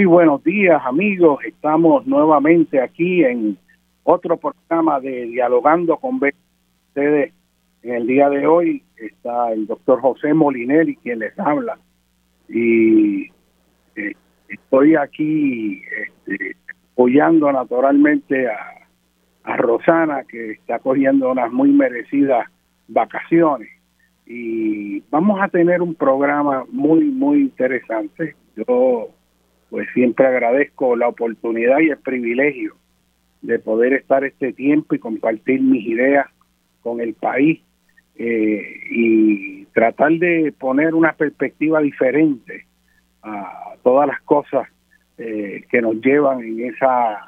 Muy buenos días amigos, estamos nuevamente aquí en otro programa de Dialogando con ustedes. En el día de hoy está el doctor José Molinelli quien les habla y eh, estoy aquí este, apoyando naturalmente a, a Rosana que está cogiendo unas muy merecidas vacaciones y vamos a tener un programa muy muy interesante. Yo pues siempre agradezco la oportunidad y el privilegio de poder estar este tiempo y compartir mis ideas con el país eh, y tratar de poner una perspectiva diferente a todas las cosas eh, que nos llevan en esa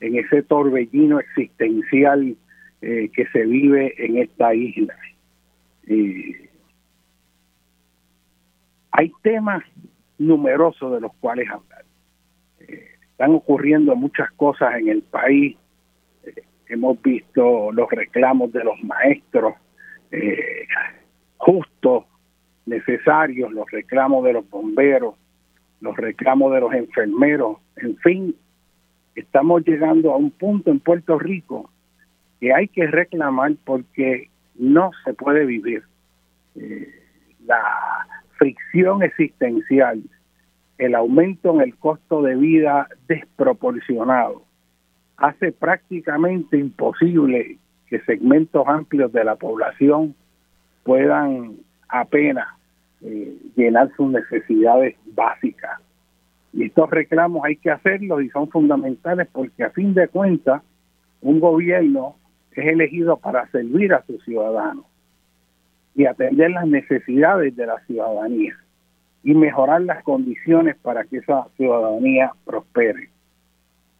en ese torbellino existencial eh, que se vive en esta isla. hay temas numerosos de los cuales hablar están ocurriendo muchas cosas en el país. Eh, hemos visto los reclamos de los maestros eh, justos, necesarios, los reclamos de los bomberos, los reclamos de los enfermeros, en fin, estamos llegando a un punto en Puerto Rico que hay que reclamar porque no se puede vivir. Eh, la fricción existencial el aumento en el costo de vida desproporcionado hace prácticamente imposible que segmentos amplios de la población puedan apenas eh, llenar sus necesidades básicas. Y estos reclamos hay que hacerlos y son fundamentales porque a fin de cuentas un gobierno es elegido para servir a sus ciudadanos y atender las necesidades de la ciudadanía y mejorar las condiciones para que esa ciudadanía prospere.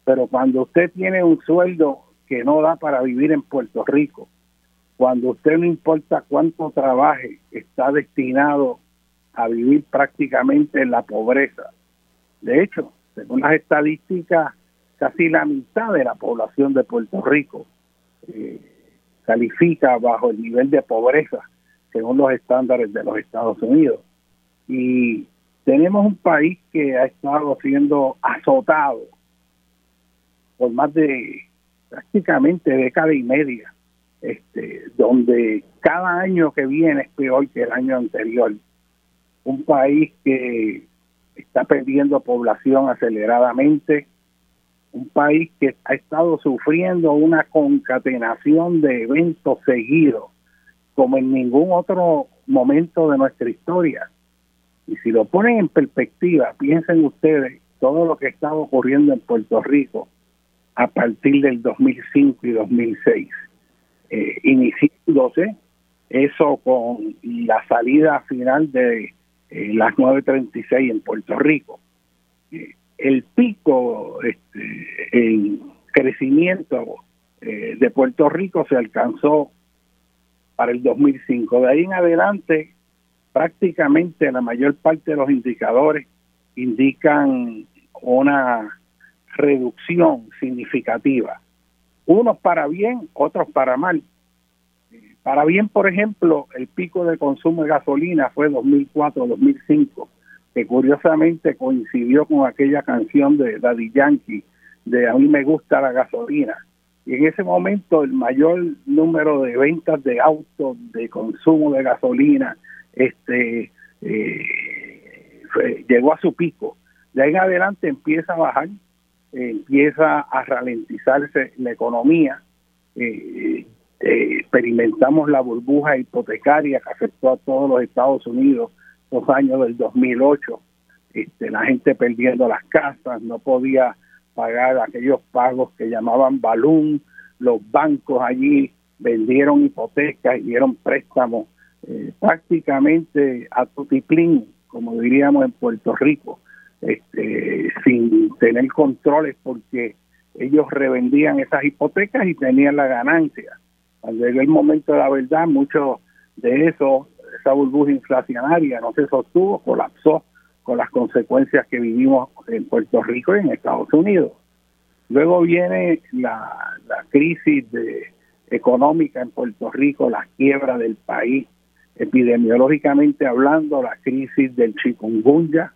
Pero cuando usted tiene un sueldo que no da para vivir en Puerto Rico, cuando usted no importa cuánto trabaje, está destinado a vivir prácticamente en la pobreza. De hecho, según las estadísticas, casi la mitad de la población de Puerto Rico eh, califica bajo el nivel de pobreza según los estándares de los Estados Unidos. Y tenemos un país que ha estado siendo azotado por más de prácticamente década y media, este, donde cada año que viene es peor que el año anterior. Un país que está perdiendo población aceleradamente, un país que ha estado sufriendo una concatenación de eventos seguidos como en ningún otro momento de nuestra historia. Y si lo ponen en perspectiva, piensen ustedes todo lo que estaba ocurriendo en Puerto Rico a partir del 2005 y 2006, eh, iniciándose eso con la salida final de eh, las 936 en Puerto Rico. Eh, el pico este, en crecimiento eh, de Puerto Rico se alcanzó para el 2005. De ahí en adelante, prácticamente la mayor parte de los indicadores indican una reducción significativa. Unos para bien, otros para mal. Para bien, por ejemplo, el pico de consumo de gasolina fue 2004-2005, que curiosamente coincidió con aquella canción de Daddy Yankee, de A mí me gusta la gasolina. Y en ese momento el mayor número de ventas de autos, de consumo de gasolina, este eh, llegó a su pico. De ahí en adelante empieza a bajar, empieza a ralentizarse la economía. Eh, eh, experimentamos la burbuja hipotecaria que afectó a todos los Estados Unidos los años del 2008. Este, la gente perdiendo las casas, no podía pagar aquellos pagos que llamaban balón, los bancos allí vendieron hipotecas y dieron préstamos eh, prácticamente a tutiplín, como diríamos en Puerto Rico, este, sin tener controles porque ellos revendían esas hipotecas y tenían la ganancia. Cuando llegó el momento de la verdad, mucho de eso, esa burbuja inflacionaria no se sostuvo, colapsó con las consecuencias que vivimos en Puerto Rico y en Estados Unidos. Luego viene la, crisis de, económica en Puerto Rico, la quiebra del país, epidemiológicamente hablando, la crisis del chikungunya,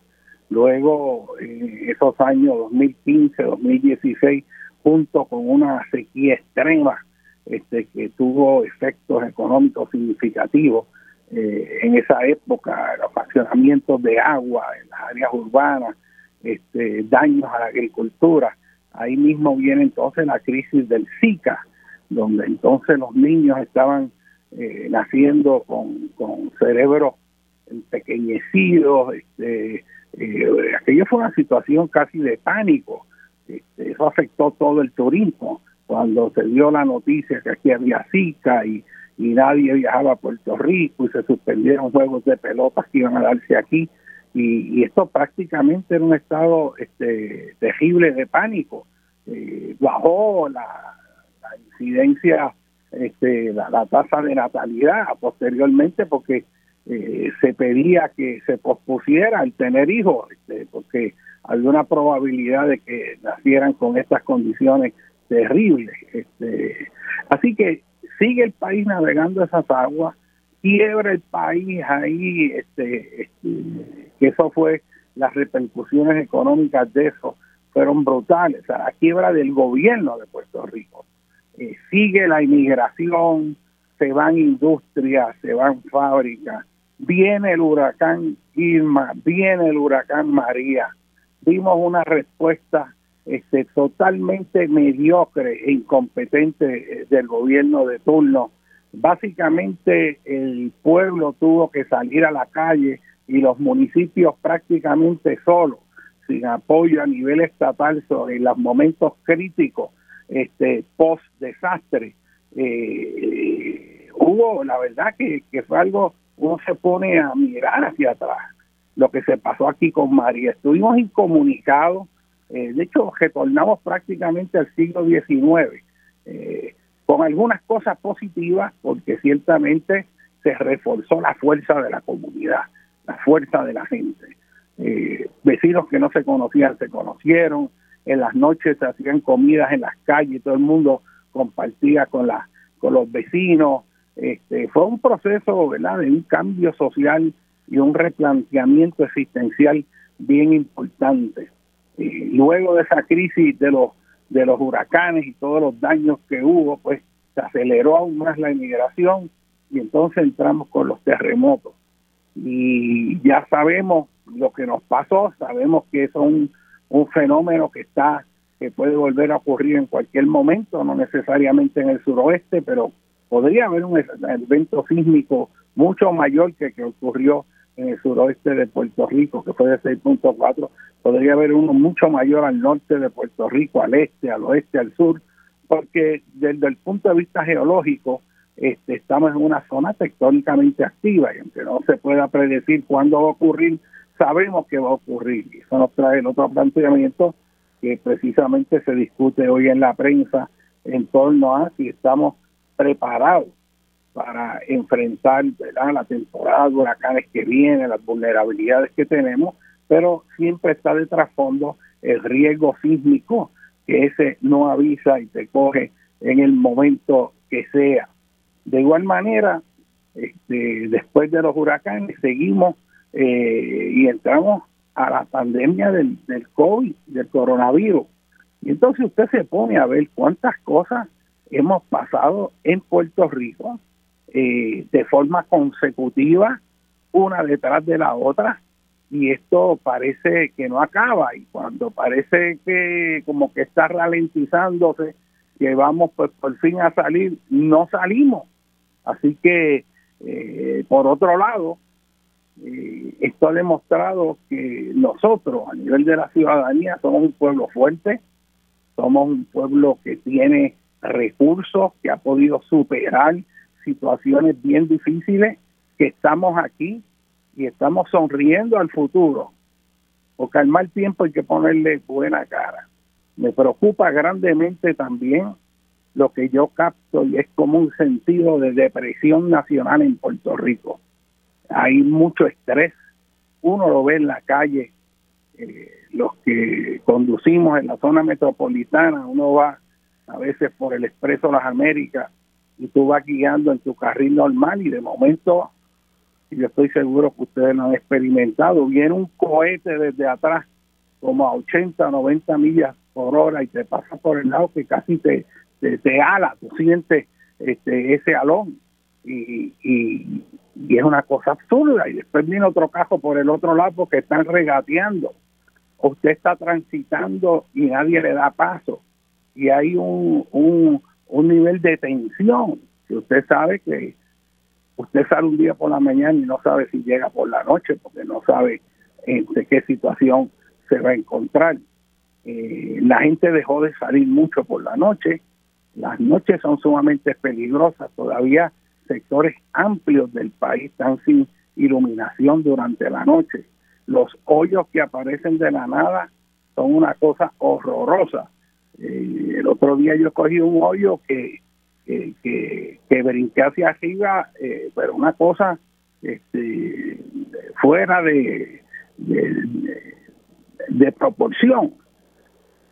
luego en esos años 2015, 2016, junto con una sequía extrema este, que tuvo efectos económicos significativos eh, en esa época, los fraccionamientos de agua en las áreas urbanas, este, daños a la agricultura. Ahí mismo viene entonces la crisis del Zika, donde entonces los niños estaban eh, naciendo con, con cerebros empequeñecidos, este, eh, aquello fue una situación casi de pánico, este, eso afectó todo el turismo, cuando se dio la noticia que aquí había Zika y, nadie viajaba a Puerto Rico y se suspendieron juegos de pelotas que iban a darse aquí y, esto prácticamente era un estado este, terrible de pánico. Eh, bajó la, incidencia, este, la, tasa de natalidad posteriormente porque eh, se pedía que se pospusiera el tener hijos, este, porque había una probabilidad de que nacieran con estas condiciones terrible. Este, así que sigue el país navegando esas aguas, quiebra el país ahí, este, este, que eso fue, las repercusiones económicas de eso fueron brutales, o la quiebra del gobierno de Puerto Rico. Eh, sigue la inmigración, se van industrias, se van fábricas, viene el huracán Irma, viene el huracán María. Vimos una respuesta este, totalmente mediocre e incompetente eh, del gobierno de turno. Básicamente el pueblo tuvo que salir a la calle y los municipios prácticamente solos, sin apoyo a nivel estatal sobre los momentos críticos este, post desastre. Eh, hubo, la verdad que, fue algo, uno se pone a mirar hacia atrás lo que se pasó aquí con María. Estuvimos incomunicados, eh, de hecho retornamos prácticamente al siglo XIX, eh, con algunas cosas positivas, porque ciertamente se reforzó la fuerza de la comunidad, la fuerza de la gente. Eh, vecinos que no se conocían se conocieron, en las noches se hacían comidas en las calles, todo el mundo compartía con, la, con los vecinos. Este, fue un proceso ¿verdad? de un cambio social y un replanteamiento existencial bien importante. luego de esa crisis de los de los huracanes y todos los daños que hubo, pues se aceleró aún más la inmigración y entonces entramos con los terremotos. Y ya sabemos lo que nos pasó, sabemos que es un, fenómeno que está que puede volver a ocurrir en cualquier momento, no necesariamente en el suroeste, pero podría haber un evento sísmico mucho mayor que que ocurrió en el suroeste de Puerto Rico, que fue de 6.4, podría haber uno mucho mayor al norte de Puerto Rico, al este, al oeste, al sur, porque desde el punto de vista geológico este, estamos en una zona tectónicamente activa y aunque no se pueda predecir cuándo va a ocurrir, sabemos que va a ocurrir. Y eso nos trae el otro planteamiento que precisamente se discute hoy en la prensa en torno a si estamos preparados para enfrentar la temporada de huracanes que viene, las vulnerabilidades que tenemos, pero siempre está de trasfondo el riesgo sísmico, que ese no avisa y te coge en el momento que sea. De igual manera, este, después de los huracanes, seguimos eh, y entramos a la pandemia del, del COVID, del coronavirus. Y entonces usted se pone a ver cuántas cosas hemos pasado en Puerto Rico eh, de forma consecutiva, una detrás de la otra, y esto parece que no acaba, y cuando parece que como que está ralentizándose, que vamos pues por fin a salir, no salimos. Así que, eh, por otro lado, eh, esto ha demostrado que nosotros, a nivel de la ciudadanía, somos un pueblo fuerte, somos un pueblo que tiene recursos, que ha podido superar situaciones bien difíciles, que estamos aquí y estamos sonriendo al futuro, porque al mal tiempo hay que ponerle buena cara. Me preocupa grandemente también lo que yo capto y es como un sentido de depresión nacional en Puerto Rico. Hay mucho estrés, uno lo ve en la calle, eh, los que conducimos en la zona metropolitana, uno va a veces por el Expreso Las Américas y tú vas guiando en tu carril normal y de momento, yo estoy seguro que ustedes lo han experimentado, viene un cohete desde atrás como a 80, 90 millas por hora y te pasa por el lado que casi te, te, ala, tú sientes este, ese alón y, y, es una cosa absurda y después viene otro cajo por el otro lado porque están regateando. Usted está transitando y nadie le da paso y hay un, un, un nivel de tensión que usted sabe que usted sale un día por la mañana y no sabe si llega por la noche porque no sabe en qué situación se va a encontrar. Eh, la gente dejó de salir mucho por la noche. Las noches son sumamente peligrosas. Todavía sectores amplios del país están sin iluminación durante la noche. Los hoyos que aparecen de la nada son una cosa horrorosa. Eh, el otro día yo cogí un hoyo que, que, que, brinqué hacia arriba, eh, pero una cosa este, fuera de, de, proporción.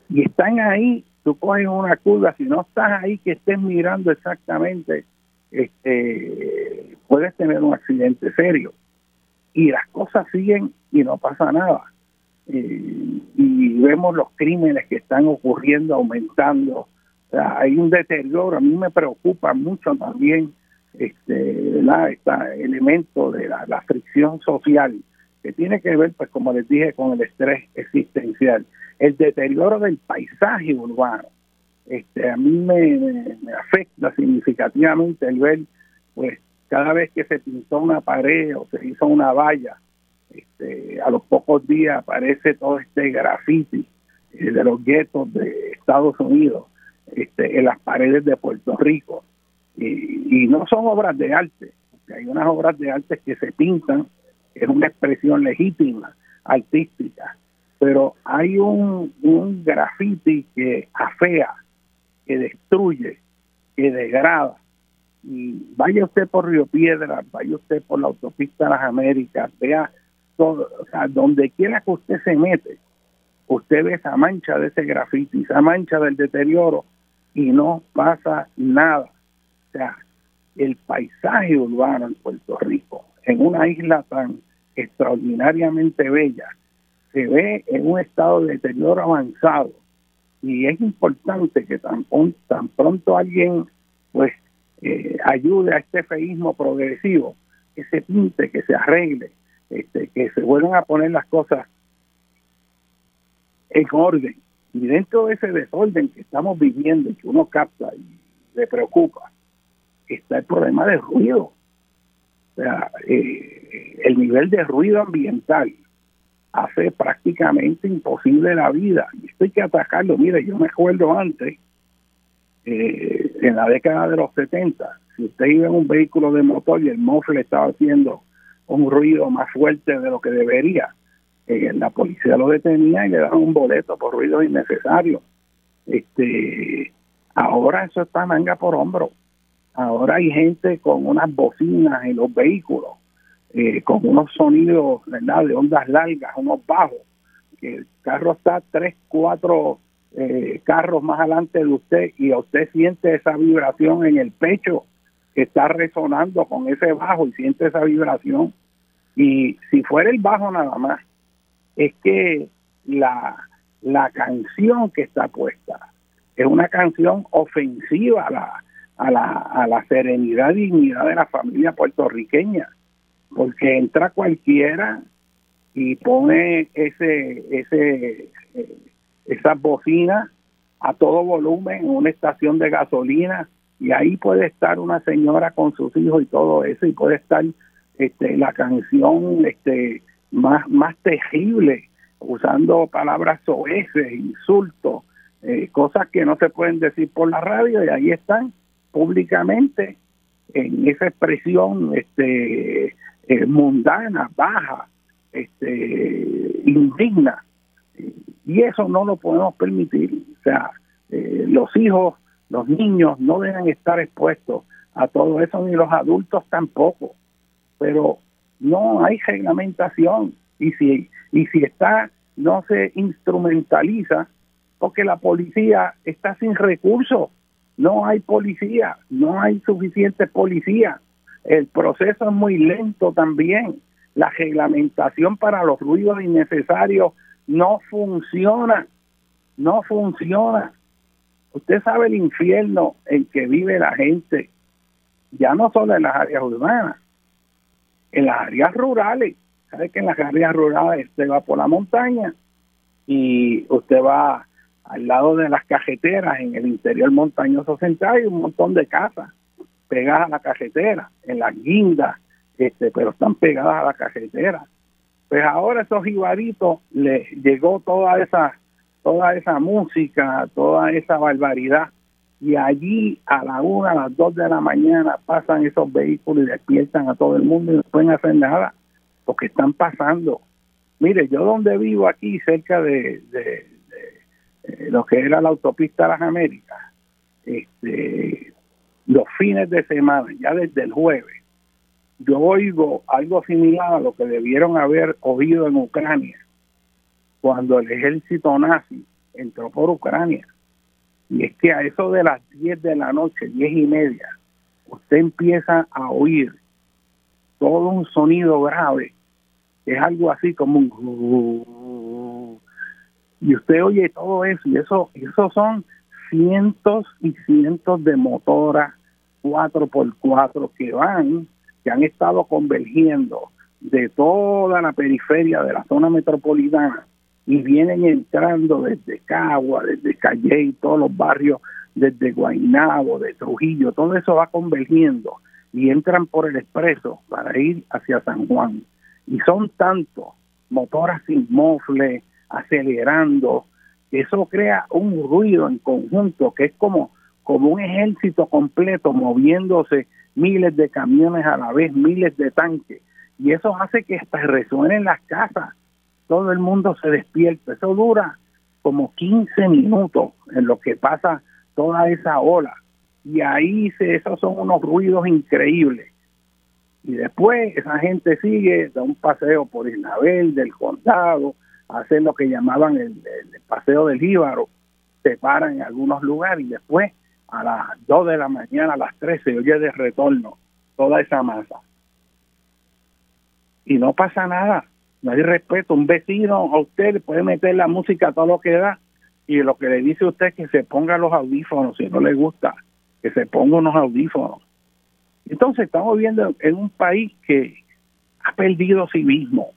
Y están ahí, tú coges una curva, si no estás ahí que estés mirando exactamente, este, puedes tener un accidente serio. Y las cosas siguen y no pasa nada. Eh, y vemos los crímenes que están ocurriendo, aumentando. hay un deterioro. A mí me preocupa mucho también este, este elemento de la, fricción social que tiene que ver, pues como les dije, con el estrés existencial, el deterioro del paisaje urbano. Este, a mí me, afecta significativamente el ver, pues, cada vez que se pintó una pared o se hizo una valla, este, a los pocos días aparece todo este graffiti eh, de los guetos de Estados Unidos este, en las paredes de Puerto Rico. Y, y no son obras de arte, hay unas obras de arte que se pintan, es una expresión legítima, artística, pero hay un, un graffiti que afea, que destruye, que degrada. Y vaya usted por Río Piedra, vaya usted por la autopista de las Américas, vea todo, o sea, donde quiera que usted se mete, usted ve esa mancha de ese grafiti, esa mancha del deterioro y no pasa nada. O sea, el paisaje urbano en Puerto Rico, en una isla tan extraordinariamente bella, se ve en un estado de deterioro avanzado y es importante que tan, pronto alguien pues eh, ayude a este feísmo progresivo, que se pinte, que se arregle, este, que se vuelvan a poner las cosas en orden. Y dentro de ese desorden que estamos viviendo que uno capta y le preocupa, está el problema del ruido. O sea, eh, el nivel de ruido ambiental hace prácticamente imposible la vida. Y esto hay que atacarlo. Mire, yo me acuerdo antes, eh, en la década de los 70, si usted iba en un vehículo de motor y el mofle estaba haciendo un ruido más fuerte de lo que debería, eh, la policía lo detenía y le daban un boleto por ruido innecesario. Este, ahora eso está manga por hombro. Ahora hay gente con unas bocinas en los vehículos, eh, con unos sonidos ¿verdad? de ondas largas, unos bajos. Que el carro está tres, cuatro eh, carros más adelante de usted y usted siente esa vibración en el pecho que está resonando con ese bajo y siente esa vibración. Y si fuera el bajo nada más, es que la, la canción que está puesta es una canción ofensiva a la, a la, a la serenidad y dignidad de la familia puertorriqueña, porque entra cualquiera y pone ese, ese, eh, esas bocinas a todo volumen en una estación de gasolina y ahí puede estar una señora con sus hijos y todo eso y puede estar este, la canción este, más, más terrible usando palabras soeces, insultos, eh, cosas que no se pueden decir por la radio y ahí están públicamente en esa expresión este eh, mundana, baja, este indigna. Y eso no lo podemos permitir. O sea, eh, los hijos, los niños no deben estar expuestos a todo eso, ni los adultos tampoco. Pero no hay reglamentación. Y si, y si está, no se instrumentaliza, porque la policía está sin recursos no hay policía, no hay suficiente policía. El proceso es muy lento también. La reglamentación para los ruidos innecesarios no funciona, no funciona. Usted sabe el infierno en que vive la gente, ya no solo en las áreas urbanas, en las áreas rurales. Sabe que en las áreas rurales usted va por la montaña y usted va al lado de las cajeteras en el interior montañoso central hay un montón de casas pegadas a la cajetera, en las guindas, este, pero están pegadas a la cajetera. Pues ahora esos jibaritos les llegó toda esa, toda esa música, toda esa barbaridad, y allí a la una, a las dos de la mañana pasan esos vehículos y despiertan a todo el mundo y no pueden hacer nada, porque están pasando. Mire, yo donde vivo aquí, cerca de, eh, lo que era la autopista de las Américas, este, los fines de semana, ya desde el jueves, yo oigo algo similar a lo que debieron haber oído en Ucrania cuando el ejército nazi entró por Ucrania. Y es que a eso de las 10 de la noche, 10 y media, usted empieza a oír todo un sonido grave, es algo así como un y usted oye todo eso y eso eso son cientos y cientos de motoras 4x4 que van que han estado convergiendo de toda la periferia de la zona metropolitana y vienen entrando desde Cagua, desde Calle y todos los barrios, desde Guaynabo, de Trujillo, todo eso va convergiendo y entran por el expreso para ir hacia San Juan. Y son tantos motoras sin mofle, acelerando, eso crea un ruido en conjunto que es como, como un ejército completo moviéndose miles de camiones a la vez, miles de tanques. Y eso hace que hasta resuenen las casas todo el mundo se despierta. Eso dura como 15 minutos en lo que pasa toda esa ola. Y ahí se, esos son unos ruidos increíbles. Y después esa gente sigue, da un paseo por Isabel, del condado, hacen lo que llamaban el, paseo del Jíbaro, se paran en algunos lugares y después a las 2 de la mañana, a las 3 se oye de retorno toda esa masa. Y no pasa nada no hay respeto. Un vecino a usted le puede meter la música a todo lo que da y lo que le dice usted es que se ponga los audífonos si no le gusta, que se ponga unos audífonos. Entonces estamos viendo en un país que ha perdido civismo.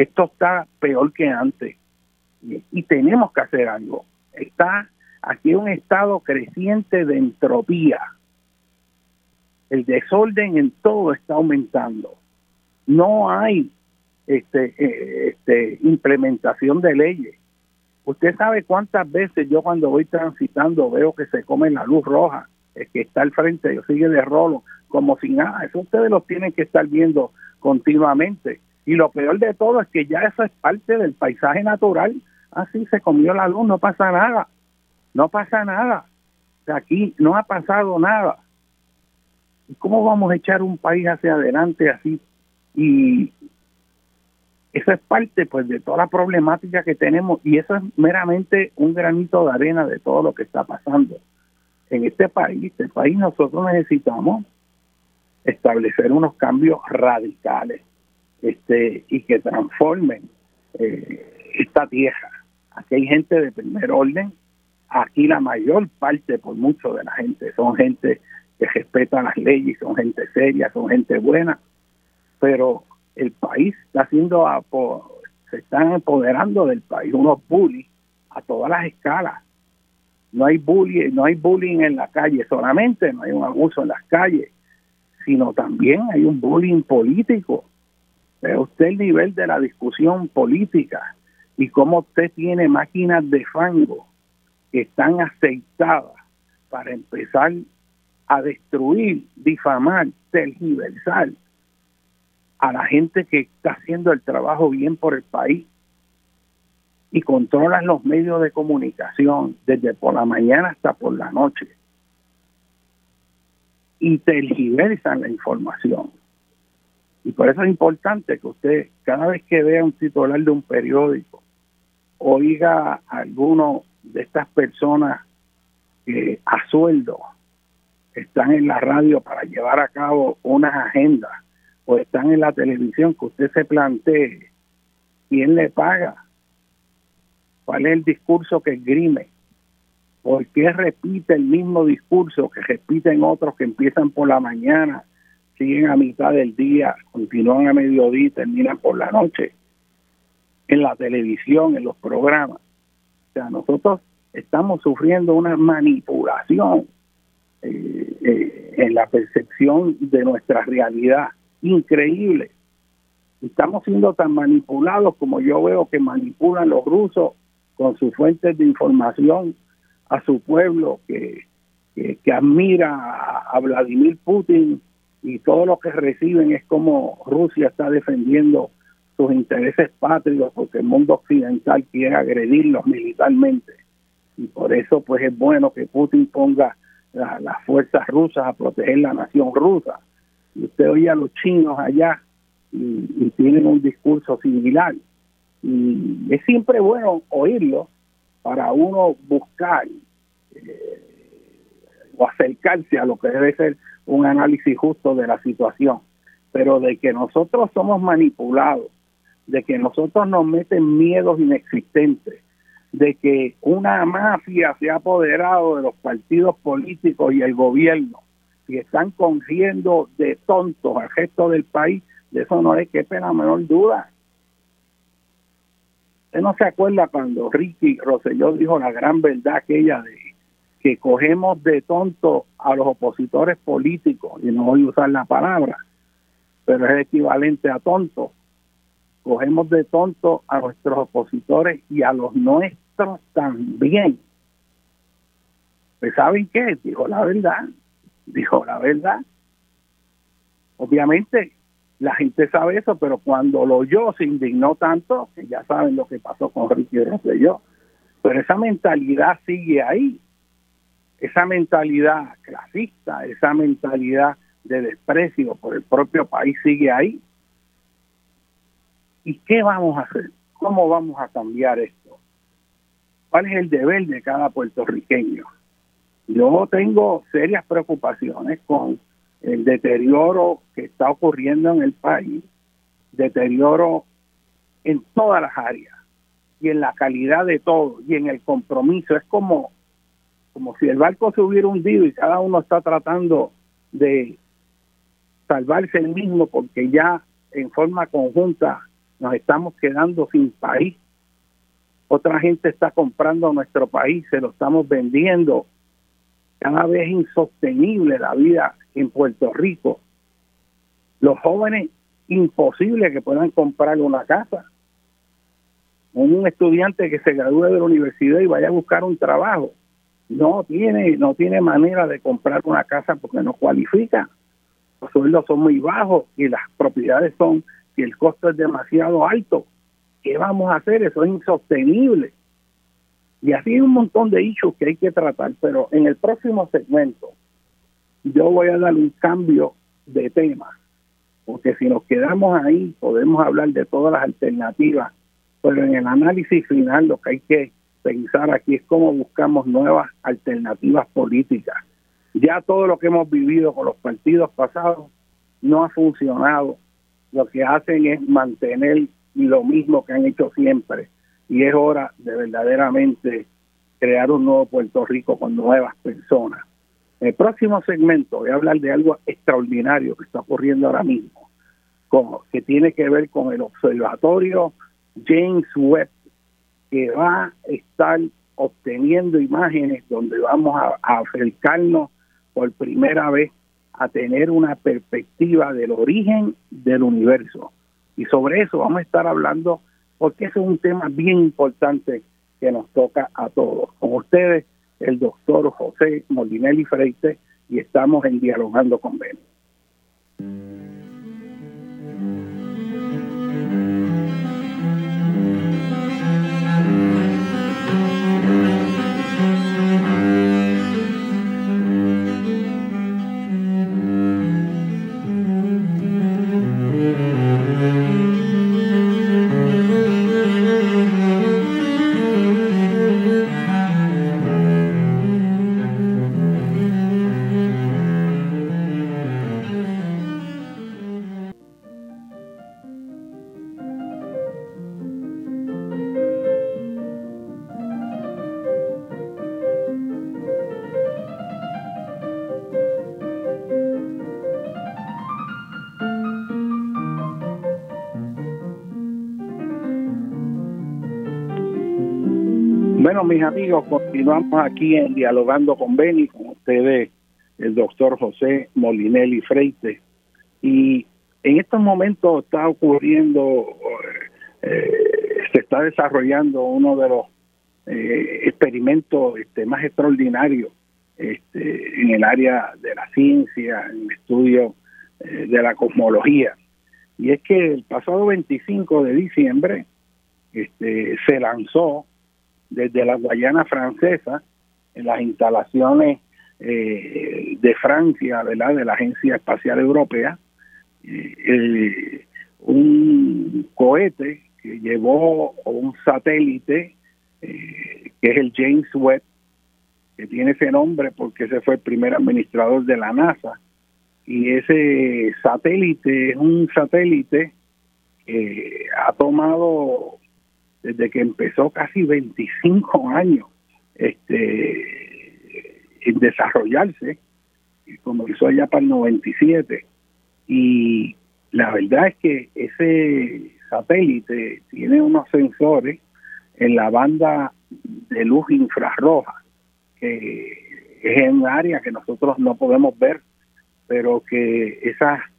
Esto está peor que antes y, tenemos que hacer algo. Está aquí un estado creciente de entropía. El desorden en todo está aumentando. No hay este, eh, este, implementación de leyes. Usted sabe cuántas veces yo cuando voy transitando veo que se come la luz roja, el que está al frente, yo sigue de rolo, como si nada. Eso ustedes lo tienen que estar viendo continuamente. Y lo peor de todo es que ya eso es parte del paisaje natural. Así se comió la luz, no pasa nada. No pasa nada. aquí no ha pasado nada. ¿Y cómo vamos a echar un país hacia adelante así? Y, eso es parte pues de toda la problemática que tenemos y eso es meramente un granito de arena de todo lo que está pasando en este país. Este país nosotros necesitamos establecer unos cambios radicales este y que transformen eh, esta tierra. Aquí hay gente de primer orden, aquí la mayor parte, por mucho de la gente, son gente que respeta las leyes, son gente seria, son gente buena, pero el país está haciendo, se están empoderando del país unos bullies a todas las escalas. No hay bullying, no hay bullying en la calle, solamente no hay un abuso en las calles, sino también hay un bullying político. Ve usted el nivel de la discusión política y cómo usted tiene máquinas de fango que están aceitadas para empezar a destruir, difamar, tergiversar a la gente que está haciendo el trabajo bien por el país y controlan los medios de comunicación desde por la mañana hasta por la noche y tergiversan la información. Y por eso es importante que usted, cada vez que vea un titular de un periódico, oiga a alguno de estas personas que a sueldo están en la radio para llevar a cabo unas agendas o están en la televisión, que usted se plantee quién le paga, cuál es el discurso que esgrime, por qué repite el mismo discurso que repiten otros que empiezan por la mañana, siguen a mitad del día, continúan a mediodía terminan por la noche, en la televisión, en los programas. O sea, nosotros estamos sufriendo una manipulación eh, eh, en la percepción de nuestra realidad increíble. Estamos siendo tan manipulados como yo veo que manipulan los rusos con sus fuentes de información a su pueblo que, que, admira a, Vladimir Putin y todo lo que reciben es como Rusia está defendiendo sus intereses patrios porque el mundo occidental quiere agredirlos militarmente y por eso pues es bueno que Putin ponga las fuerzas rusas a proteger la nación rusa y usted oye a los chinos allá y, tienen un discurso similar. Y es siempre bueno oírlo para uno buscar eh, o acercarse a lo que debe ser un análisis justo de la situación. Pero de que nosotros somos manipulados, de que nosotros nos meten miedos inexistentes, de que una mafia se ha apoderado de los partidos políticos y el gobierno, y están cogiendo de tontos al resto del país, de eso no le quepe la menor duda. Usted no se acuerda cuando Ricky Rosselló dijo la gran verdad aquella de que cogemos de tonto a los opositores políticos, y no voy a usar la palabra, pero es equivalente a tonto. Cogemos de tonto a nuestros opositores y a los nuestros también. Pues ¿saben qué? Dijo la verdad, dijo la verdad. Obviamente la gente sabe eso, pero cuando lo oyó se indignó tanto que ya saben lo que pasó con Ricky Rosselló. Pero esa mentalidad sigue ahí esa mentalidad clasista, esa mentalidad de desprecio por el propio país sigue ahí. ¿Y qué vamos a hacer? ¿Cómo vamos a cambiar esto? ¿Cuál es el deber de cada puertorriqueño? Yo tengo serias preocupaciones con el deterioro que está ocurriendo en el país, deterioro en todas las áreas y en la calidad de todo y en el compromiso. Es como como si el barco se hubiera hundido y cada uno está tratando de salvarse el mismo porque ya en forma conjunta nos estamos quedando sin país. Otra gente está comprando nuestro país, se lo estamos vendiendo. Cada vez insostenible la vida en Puerto Rico. Los jóvenes, imposible que puedan comprar una casa. Un estudiante que se gradúe de la universidad y vaya a buscar un trabajo no tiene no tiene manera de comprar una casa porque no cualifica. Los sueldos son muy bajos y las propiedades son y el costo es demasiado alto. ¿Qué vamos a hacer? Eso es insostenible. Y así hay un montón de hechos que hay que tratar, pero en el próximo segmento yo voy a dar un cambio de tema, porque si nos quedamos ahí podemos hablar de todas las alternativas, pero en el análisis final lo que hay que pensar aquí es cómo buscamos nuevas alternativas políticas. Ya todo lo que hemos vivido con los partidos pasados no ha funcionado. Lo que hacen es mantener lo mismo que han hecho siempre. Y es hora de verdaderamente crear un nuevo Puerto Rico con nuevas personas. En el próximo segmento voy a hablar de algo extraordinario que está ocurriendo ahora mismo, que tiene que ver con el observatorio James Webb que va a estar obteniendo imágenes donde vamos a, acercarnos por primera vez a tener una perspectiva del origen del universo. Y sobre eso vamos a estar hablando porque ese es un tema bien importante que nos toca a todos. Con ustedes, el doctor José Molinelli Freite, y estamos en Dialogando con Ben. Mis amigos, continuamos aquí en Dialogando con Beni, con ustedes, el doctor José Molinelli Freite. Y en estos momentos está ocurriendo, eh, se está desarrollando uno de los eh, experimentos este, más extraordinarios este, en el área de la ciencia, en el estudio eh, de la cosmología. Y es que el pasado 25 de diciembre este, se lanzó desde la Guayana francesa, en las instalaciones eh, de Francia, ¿verdad? de la Agencia Espacial Europea, eh, un cohete que llevó un satélite, eh, que es el James Webb, que tiene ese nombre porque ese fue el primer administrador de la NASA. Y ese satélite es un satélite que ha tomado desde que empezó casi 25 años este, en desarrollarse, comenzó allá para el 97, y la verdad es que ese satélite tiene unos sensores en la banda de luz infrarroja, que es un área que nosotros no podemos ver, pero que esa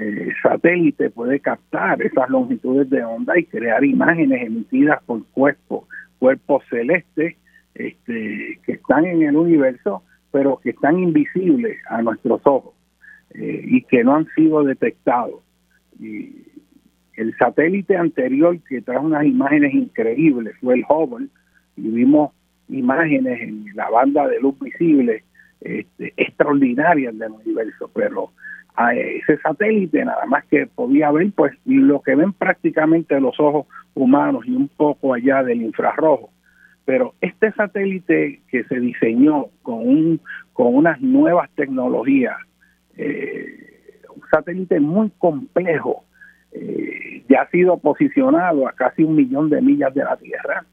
eh, satélite puede captar esas longitudes de onda y crear imágenes emitidas por cuerpos, cuerpos celestes este, que están en el universo, pero que están invisibles a nuestros ojos eh, y que no han sido detectados. Y el satélite anterior que trajo unas imágenes increíbles fue el Hubble y vimos imágenes en la banda de luz visible este, extraordinarias del universo, pero a ese satélite nada más que podía ver pues lo que ven prácticamente los ojos humanos y un poco allá del infrarrojo. Pero este satélite que se diseñó con, un, con unas nuevas tecnologías, eh, un satélite muy complejo, eh, ya ha sido posicionado a casi un millón de millas de la Tierra.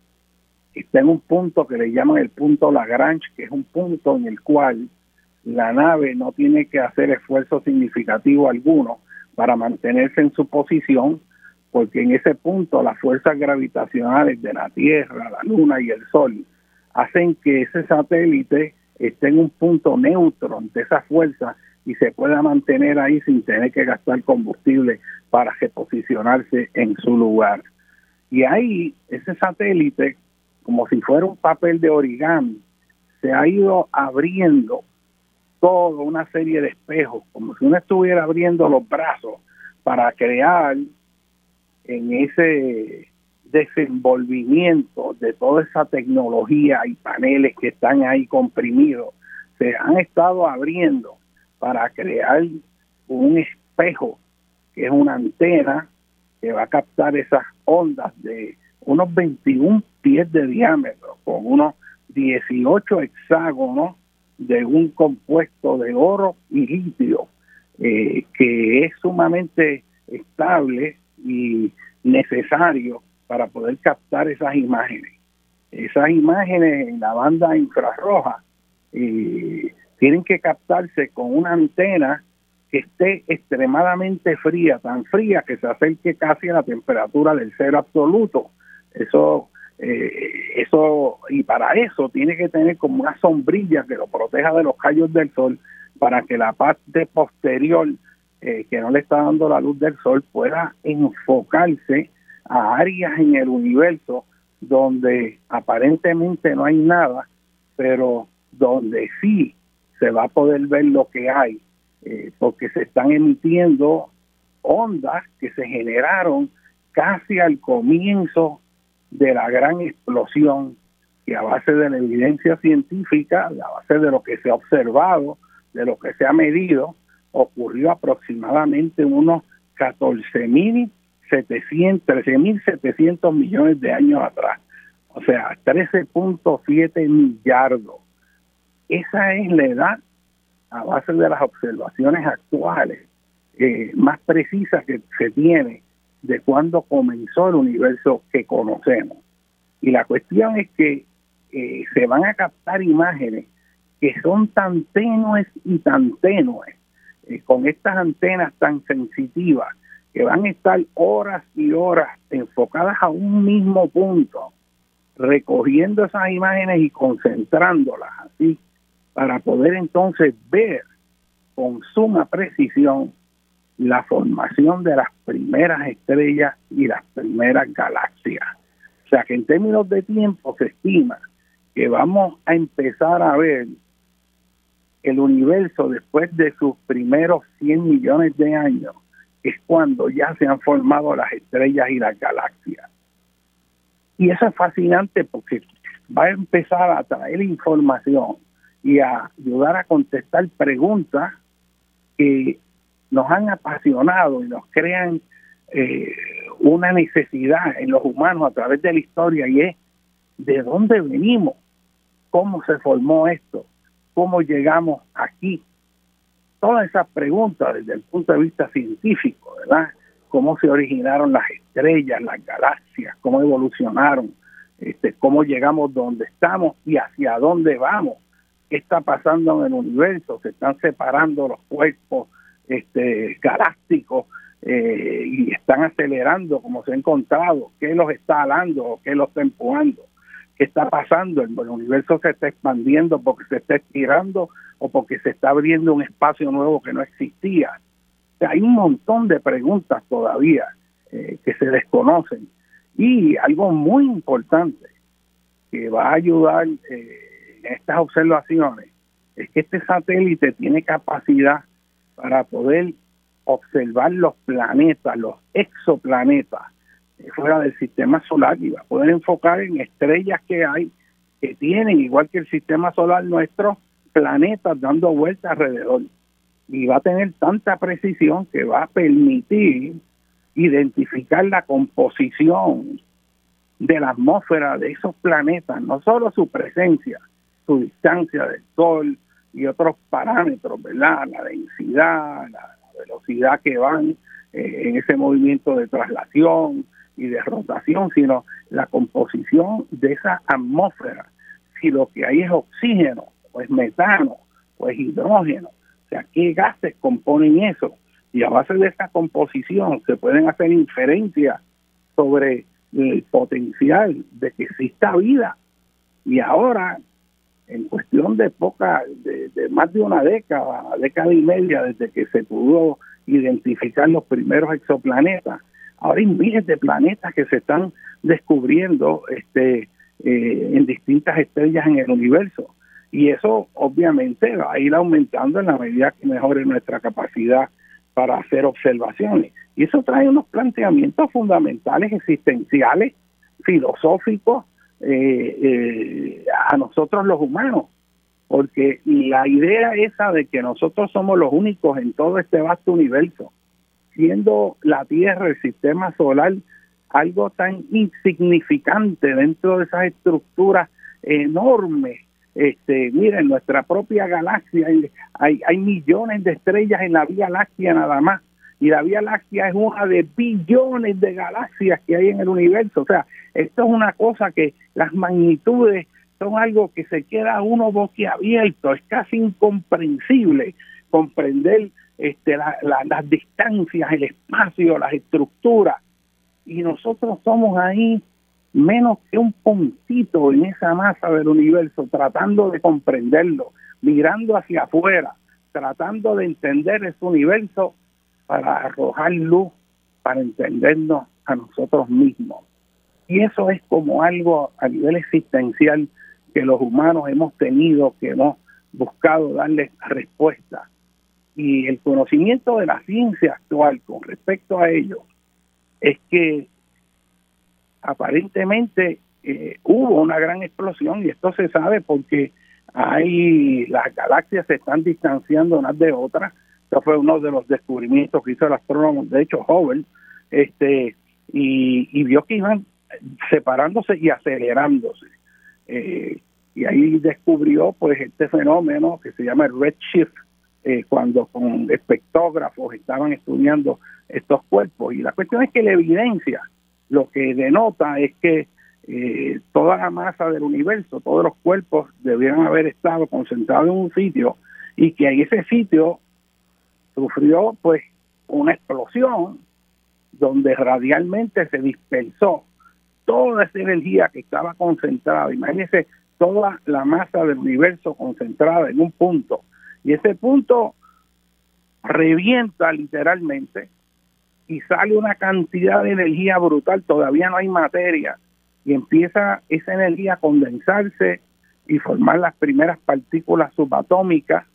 Está en un punto que le llaman el punto Lagrange, que es un punto en el cual la nave no tiene que hacer esfuerzo significativo alguno para mantenerse en su posición, porque en ese punto las fuerzas gravitacionales de la Tierra, la Luna y el Sol hacen que ese satélite esté en un punto neutro ante esa fuerza y se pueda mantener ahí sin tener que gastar combustible para reposicionarse en su lugar. Y ahí ese satélite, como si fuera un papel de origami, se ha ido abriendo toda una serie de espejos, como si uno estuviera abriendo los brazos para crear en ese desenvolvimiento de toda esa tecnología y paneles que están ahí comprimidos, se han estado abriendo para crear un espejo que es una antena que va a captar esas ondas de unos 21 pies de diámetro con unos 18 hexágonos de un compuesto de oro y litio eh, que es sumamente estable y necesario para poder captar esas imágenes. Esas imágenes en la banda infrarroja eh, tienen que captarse con una antena que esté extremadamente fría, tan fría que se acerque casi a la temperatura del cero absoluto. Eso, eh, eso y para eso tiene que tener como una sombrilla que lo proteja de los rayos del sol para que la parte posterior eh, que no le está dando la luz del sol pueda enfocarse a áreas en el universo donde aparentemente no hay nada, pero donde sí se va a poder ver lo que hay, eh, porque se están emitiendo ondas que se generaron casi al comienzo de la gran explosión que a base de la evidencia científica, a base de lo que se ha observado, de lo que se ha medido, ocurrió aproximadamente unos 14.700, 13.700 millones de años atrás. O sea, 13.7 millardos esa es la edad, a base de las observaciones actuales, eh, más precisas que se tiene de cuando comenzó el universo que conocemos. Y la cuestión es que eh, se van a captar imágenes que son tan tenues y tan tenues, eh, con estas antenas tan sensitivas, que van a estar horas y horas enfocadas a un mismo punto, recogiendo esas imágenes y concentrándolas así para poder entonces ver con suma precisión la formación de las primeras estrellas y las primeras galaxias. O sea que en términos de tiempo se estima que vamos a empezar a ver el universo después de sus primeros 100 millones de años, es cuando ya se han formado las estrellas y las galaxias. Y eso es fascinante porque va a empezar a traer información y a ayudar a contestar preguntas que nos han apasionado y nos crean eh, una necesidad en los humanos a través de la historia y es de dónde venimos, cómo se formó esto, cómo llegamos aquí. Todas esas preguntas desde el punto de vista científico, ¿verdad? Cómo se originaron las estrellas, las galaxias, cómo evolucionaron, este, cómo llegamos donde estamos y hacia dónde vamos qué está pasando en el universo, se están separando los cuerpos este, galácticos, eh, y están acelerando como se ha encontrado, qué los está alando o qué los está empujando, qué está pasando, el, universo se está expandiendo porque se está estirando o porque se está abriendo un espacio nuevo que no existía. hay un montón de preguntas todavía eh, que se desconocen y algo muy importante que va a ayudar eh, en estas observaciones es que este satélite tiene capacidad para poder observar los planetas, los exoplanetas fuera del sistema solar y va a poder enfocar en estrellas que hay que tienen, igual que el sistema solar nuestro, planetas dando vueltas alrededor. Y va a tener tanta precisión que va a permitir identificar la composición de la atmósfera de esos planetas, no solo su presencia, su distancia del Sol y otros parámetros, ¿verdad? La densidad, la, velocidad que van eh, en ese movimiento de traslación y de rotación, sino la composición de esa atmósfera. Si lo que hay es oxígeno, o es metano, o es hidrógeno, o sea, qué gases componen eso. Y a base de esa composición se pueden hacer inferencias sobre el potencial de que exista vida. Y ahora en cuestión de poca, de, más de una década, década y media desde que se pudo identificar los primeros exoplanetas, ahora hay miles de planetas que se están descubriendo este, eh, en distintas estrellas en el universo. Y eso obviamente va a ir aumentando en la medida que mejore nuestra capacidad para hacer observaciones. Y eso trae unos planteamientos fundamentales, existenciales, filosóficos, eh, eh, a nosotros los humanos, porque la idea esa de que nosotros somos los únicos en todo este vasto universo, siendo la Tierra, el sistema solar, algo tan insignificante dentro de esas estructuras enormes. Este, miren, nuestra propia galaxia, hay, hay millones de estrellas en la Vía Láctea nada más y la Vía Láctea es una de billones de galaxias que hay en el universo. O sea, esto es una cosa que las magnitudes son algo que se queda uno boquiabierto, es casi incomprensible comprender este, las distancias, el espacio, las estructuras. Y nosotros somos ahí menos que un puntito en esa masa del universo, tratando de comprenderlo, mirando hacia afuera, tratando de entender ese universo para arrojar luz, para entendernos a nosotros mismos. Y eso es como algo a nivel existencial que los humanos hemos tenido, que hemos buscado darle respuesta. Y el conocimiento de la ciencia actual con respecto a ello es que aparentemente eh, hubo una gran explosión y esto se sabe porque hay las galaxias se están distanciando unas de otras fue uno de los descubrimientos que hizo el astrónomo, de hecho, joven, este, y, vio que iban separándose y acelerándose. Eh, y ahí descubrió pues este fenómeno que se llama el redshift, eh, cuando con espectógrafos estaban estudiando estos cuerpos. Y la cuestión es que la evidencia lo que denota es que eh, toda la masa del universo, todos los cuerpos debieran haber estado concentrados en un sitio y que en ese sitio sufrió pues una explosión donde radialmente se dispersó toda esa energía que estaba concentrada. Imagínense toda la masa del universo concentrada en un punto. Y ese punto revienta literalmente y sale una cantidad de energía brutal, todavía no hay materia, y empieza esa energía a condensarse y formar las primeras partículas subatómicas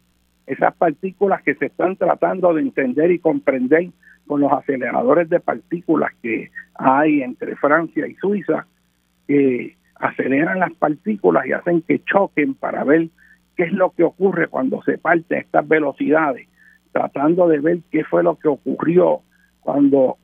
esas partículas que se están tratando de entender y comprender con los aceleradores de partículas que hay entre Francia y Suiza, que aceleran las partículas y hacen que choquen para ver qué es lo que ocurre cuando se parten estas velocidades, tratando de ver qué fue lo que ocurrió cuando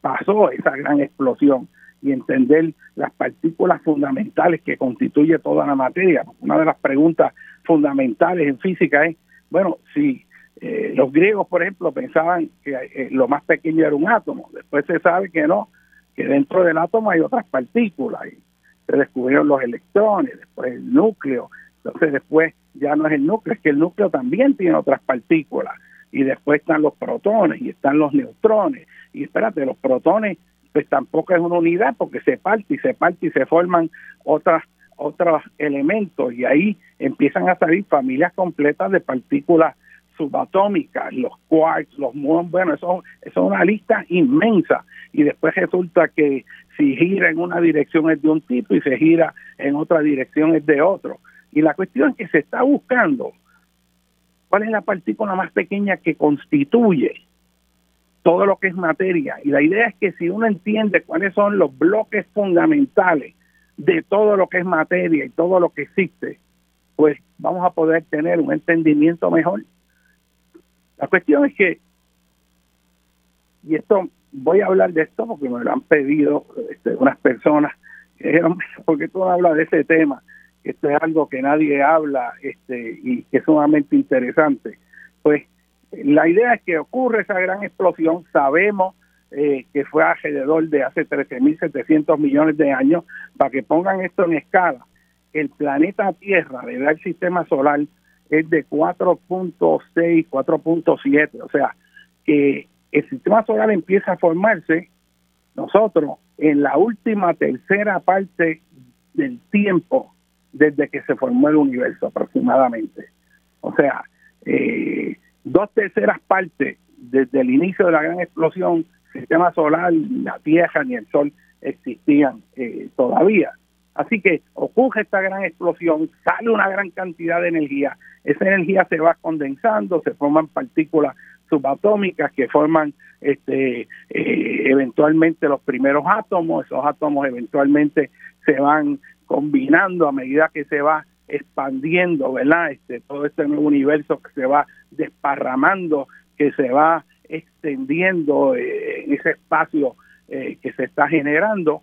pasó esa gran explosión y entender las partículas fundamentales que constituye toda la materia. Una de las preguntas fundamentales en física es, bueno, si eh, los griegos, por ejemplo, pensaban que eh, lo más pequeño era un átomo, después se sabe que no, que dentro del átomo hay otras partículas, y se descubrieron los electrones, después el núcleo, entonces después ya no es el núcleo, es que el núcleo también tiene otras partículas, y después están los protones y están los neutrones. Y espérate, los protones pues tampoco es una unidad porque se parte y se parte y se forman otras otros elementos y ahí empiezan a salir familias completas de partículas subatómicas, los quarks, los muons, bueno, eso, eso es una lista inmensa y después resulta que si gira en una dirección es de un tipo y se gira en otra dirección es de otro. Y la cuestión es que se está buscando cuál es la partícula más pequeña que constituye todo lo que es materia. Y la idea es que si uno entiende cuáles son los bloques fundamentales de todo lo que es materia y todo lo que existe, pues vamos a poder tener un entendimiento mejor la cuestión es que, y esto, voy a hablar de esto porque me lo han pedido este, unas personas, que dijeron, porque tú hablas de ese tema? Esto es algo que nadie habla este, y que es sumamente interesante. Pues la idea es que ocurre esa gran explosión, sabemos eh, que fue alrededor de hace 13.700 millones de años, para que pongan esto en escala, el planeta Tierra, verdad el sistema solar, es de 4.6, 4.7, o sea, que el sistema solar empieza a formarse nosotros en la última tercera parte del tiempo desde que se formó el universo aproximadamente. O sea, eh, dos terceras partes desde el inicio de la gran explosión, sistema solar, la Tierra ni el Sol existían eh, todavía. Así que ocurre esta gran explosión, sale una gran cantidad de energía, esa energía se va condensando, se forman partículas subatómicas que forman este eh, eventualmente los primeros átomos, esos átomos eventualmente se van combinando a medida que se va expandiendo, ¿verdad? Este todo este nuevo universo que se va desparramando, que se va extendiendo eh, en ese espacio eh, que se está generando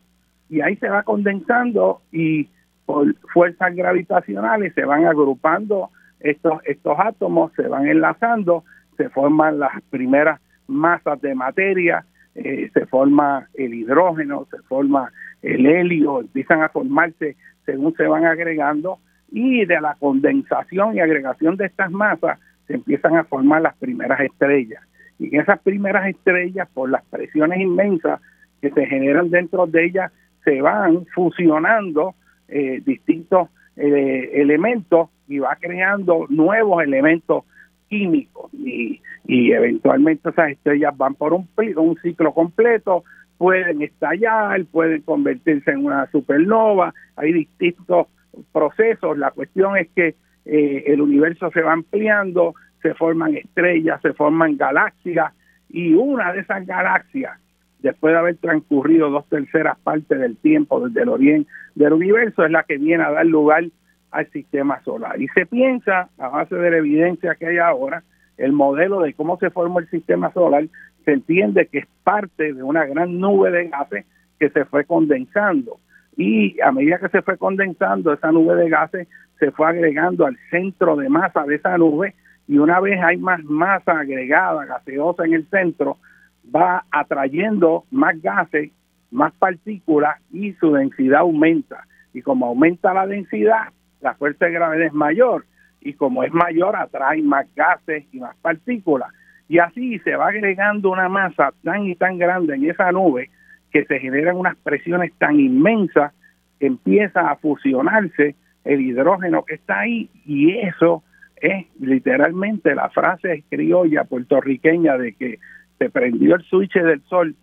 y ahí se va condensando y por fuerzas gravitacionales se van agrupando estos, estos átomos, se van enlazando, se forman las primeras masas de materia, eh, se forma el hidrógeno, se forma el helio, empiezan a formarse según se van agregando y de la condensación y agregación de estas masas se empiezan a formar las primeras estrellas. Y esas primeras estrellas, por las presiones inmensas que se generan dentro de ellas, se van fusionando eh, distintos eh, elementos y va creando nuevos elementos químicos y, y eventualmente esas estrellas van por un, un ciclo completo, pueden estallar, pueden convertirse en una supernova, hay distintos procesos, la cuestión es que eh, el universo se va ampliando, se forman estrellas, se forman galaxias y una de esas galaxias después de haber transcurrido dos terceras partes del tiempo desde el oriente del universo, es la que viene a dar lugar al sistema solar. Y se piensa, a base de la evidencia que hay ahora, el modelo de cómo se formó el sistema solar, se entiende que es parte de una gran nube de gases que se fue condensando. Y a medida que se fue condensando, esa nube de gases se fue agregando al centro de masa de esa nube y una vez hay más masa agregada, gaseosa en el centro, va atrayendo más gases, más partículas y su densidad aumenta. Y como aumenta la densidad, la fuerza de gravedad es mayor. Y como es mayor, atrae más gases y más partículas. Y así se va agregando una masa tan y tan grande en esa nube que se generan unas presiones tan inmensas que empieza a fusionarse el hidrógeno que está ahí y eso es literalmente la frase criolla puertorriqueña de que se prendió el switch del sol,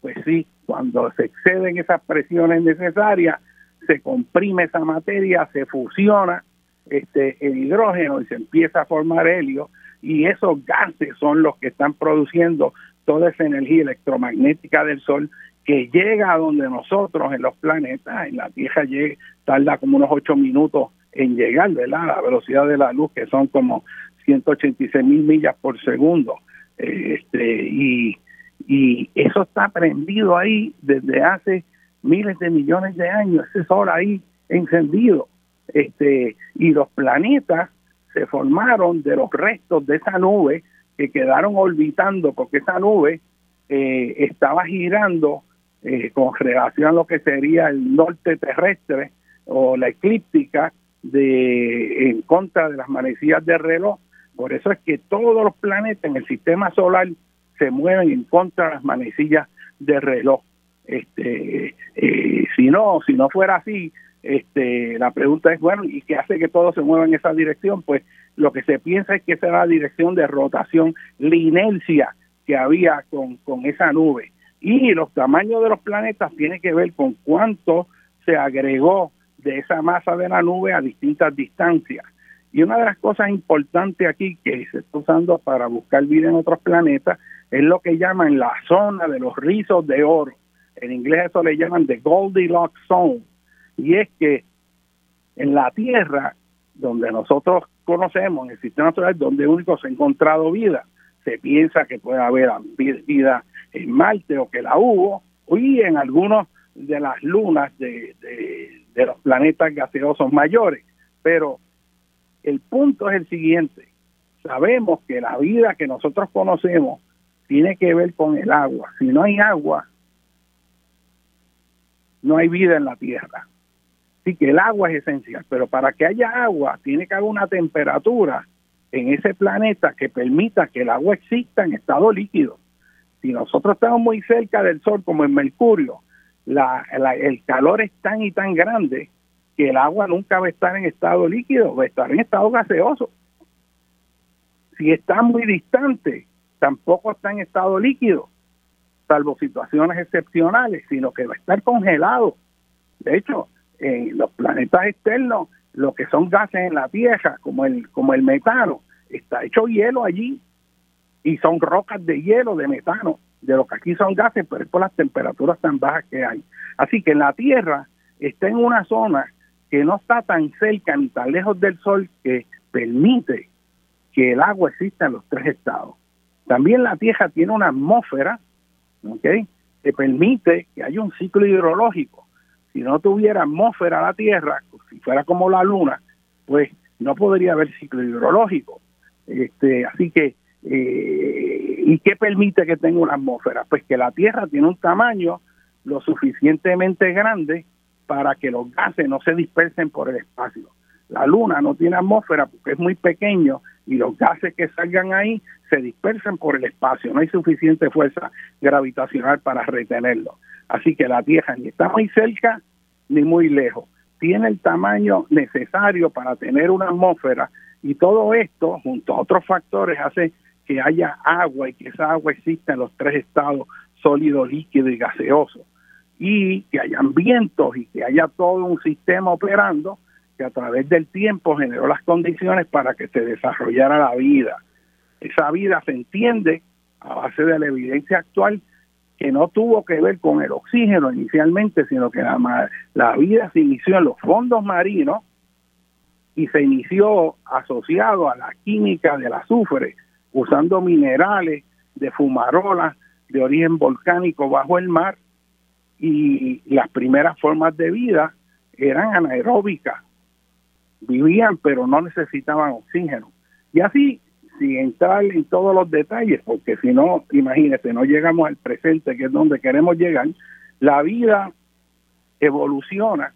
pues sí, cuando se exceden esas presiones necesarias, se comprime esa materia, se fusiona este el hidrógeno y se empieza a formar helio y esos gases son los que están produciendo toda esa energía electromagnética del sol que llega a donde nosotros en los planetas, en la Tierra llega, tarda como unos ocho minutos en llegar, ¿verdad? La velocidad de la luz que son como 186 mil millas por segundo este y, y eso está prendido ahí desde hace miles de millones de años, ese sol ahí encendido. Este, y los planetas se formaron de los restos de esa nube que quedaron orbitando, porque esa nube eh, estaba girando eh, con relación a lo que sería el norte terrestre o la eclíptica de en contra de las manecillas de reloj Por eso es que todos los planetas en el sistema solar se mueven en contra de las manecillas de reloj. Este, eh, si no, si no fuera así, este, la pregunta es, bueno, ¿y qué hace que todo se mueva en esa dirección? Pues lo que se piensa es que esa era la dirección de rotación, la inercia que había con, con esa nube. Y los tamaños de los planetas tiene que ver con cuánto se agregó de esa masa de la nube a distintas distancias. Y una de las cosas importantes aquí que se está usando para buscar vida en otros planetas es lo que llaman la zona de los rizos de oro. En inglés eso le llaman the Goldilocks Zone. Y es que en la Tierra, donde nosotros conocemos, en el sistema solar, donde único se ha encontrado vida, se piensa que puede haber vida en Marte o que la hubo, y en algunos de las lunas de, de los planetas gaseosos mayores. Pero el punto es el siguiente, sabemos que la vida que nosotros conocemos tiene que ver con el agua. Si no hay agua, no hay vida en la Tierra. Así que el agua es esencial, pero para que haya agua tiene que haber una temperatura en ese planeta que permita que el agua exista en estado líquido. Si nosotros estamos muy cerca del Sol, como en Mercurio, la, el calor es tan y tan grande que el agua nunca va a estar en estado líquido, va a estar en estado gaseoso. Si está muy distante, tampoco está en estado líquido, salvo situaciones excepcionales, sino que va a estar congelado. De hecho, en los planetas externos, lo que son gases en la Tierra, como el, como el metano, está hecho hielo allí y son rocas de hielo, de metano, de lo que aquí son gases, pero es por las temperaturas tan bajas que hay. Así que la Tierra está en una zona que no está tan cerca ni tan lejos del Sol que permite que el agua exista en los tres estados. También la Tierra tiene una atmósfera ¿okay? que permite que haya un ciclo hidrológico. Si no tuviera atmósfera la Tierra, si fuera como la Luna, pues no podría haber ciclo hidrológico. Este, así que, eh, ¿y qué permite que tenga una atmósfera? Pues que la Tierra tiene un tamaño lo suficientemente grande para que los gases no se dispersen por el espacio. La Luna no tiene atmósfera porque es muy pequeño y los gases que salgan ahí se dispersan por el espacio. No hay suficiente fuerza gravitacional para retenerlo. Así que la Tierra ni está muy cerca ni muy lejos. Tiene el tamaño necesario para tener una atmósfera y todo esto, junto a otros factores, hace que haya agua y que esa agua exista en los tres estados sólido, líquido y gaseoso y que hayan vientos y que haya todo un sistema operando que a través del tiempo generó las condiciones para que se desarrollara la vida. Esa vida se entiende a base de la evidencia actual que no tuvo que ver con el oxígeno inicialmente, sino que la, la vida se inició en los fondos marinos y se inició asociado a la química del azufre, usando minerales de fumarola de origen volcánico bajo el mar y las primeras formas de vida eran anaeróbicas, vivían pero no necesitaban oxígeno. Y así, sin entrar en todos los detalles, porque si no, imagínese, no llegamos al presente, que es donde queremos llegar, la vida evoluciona,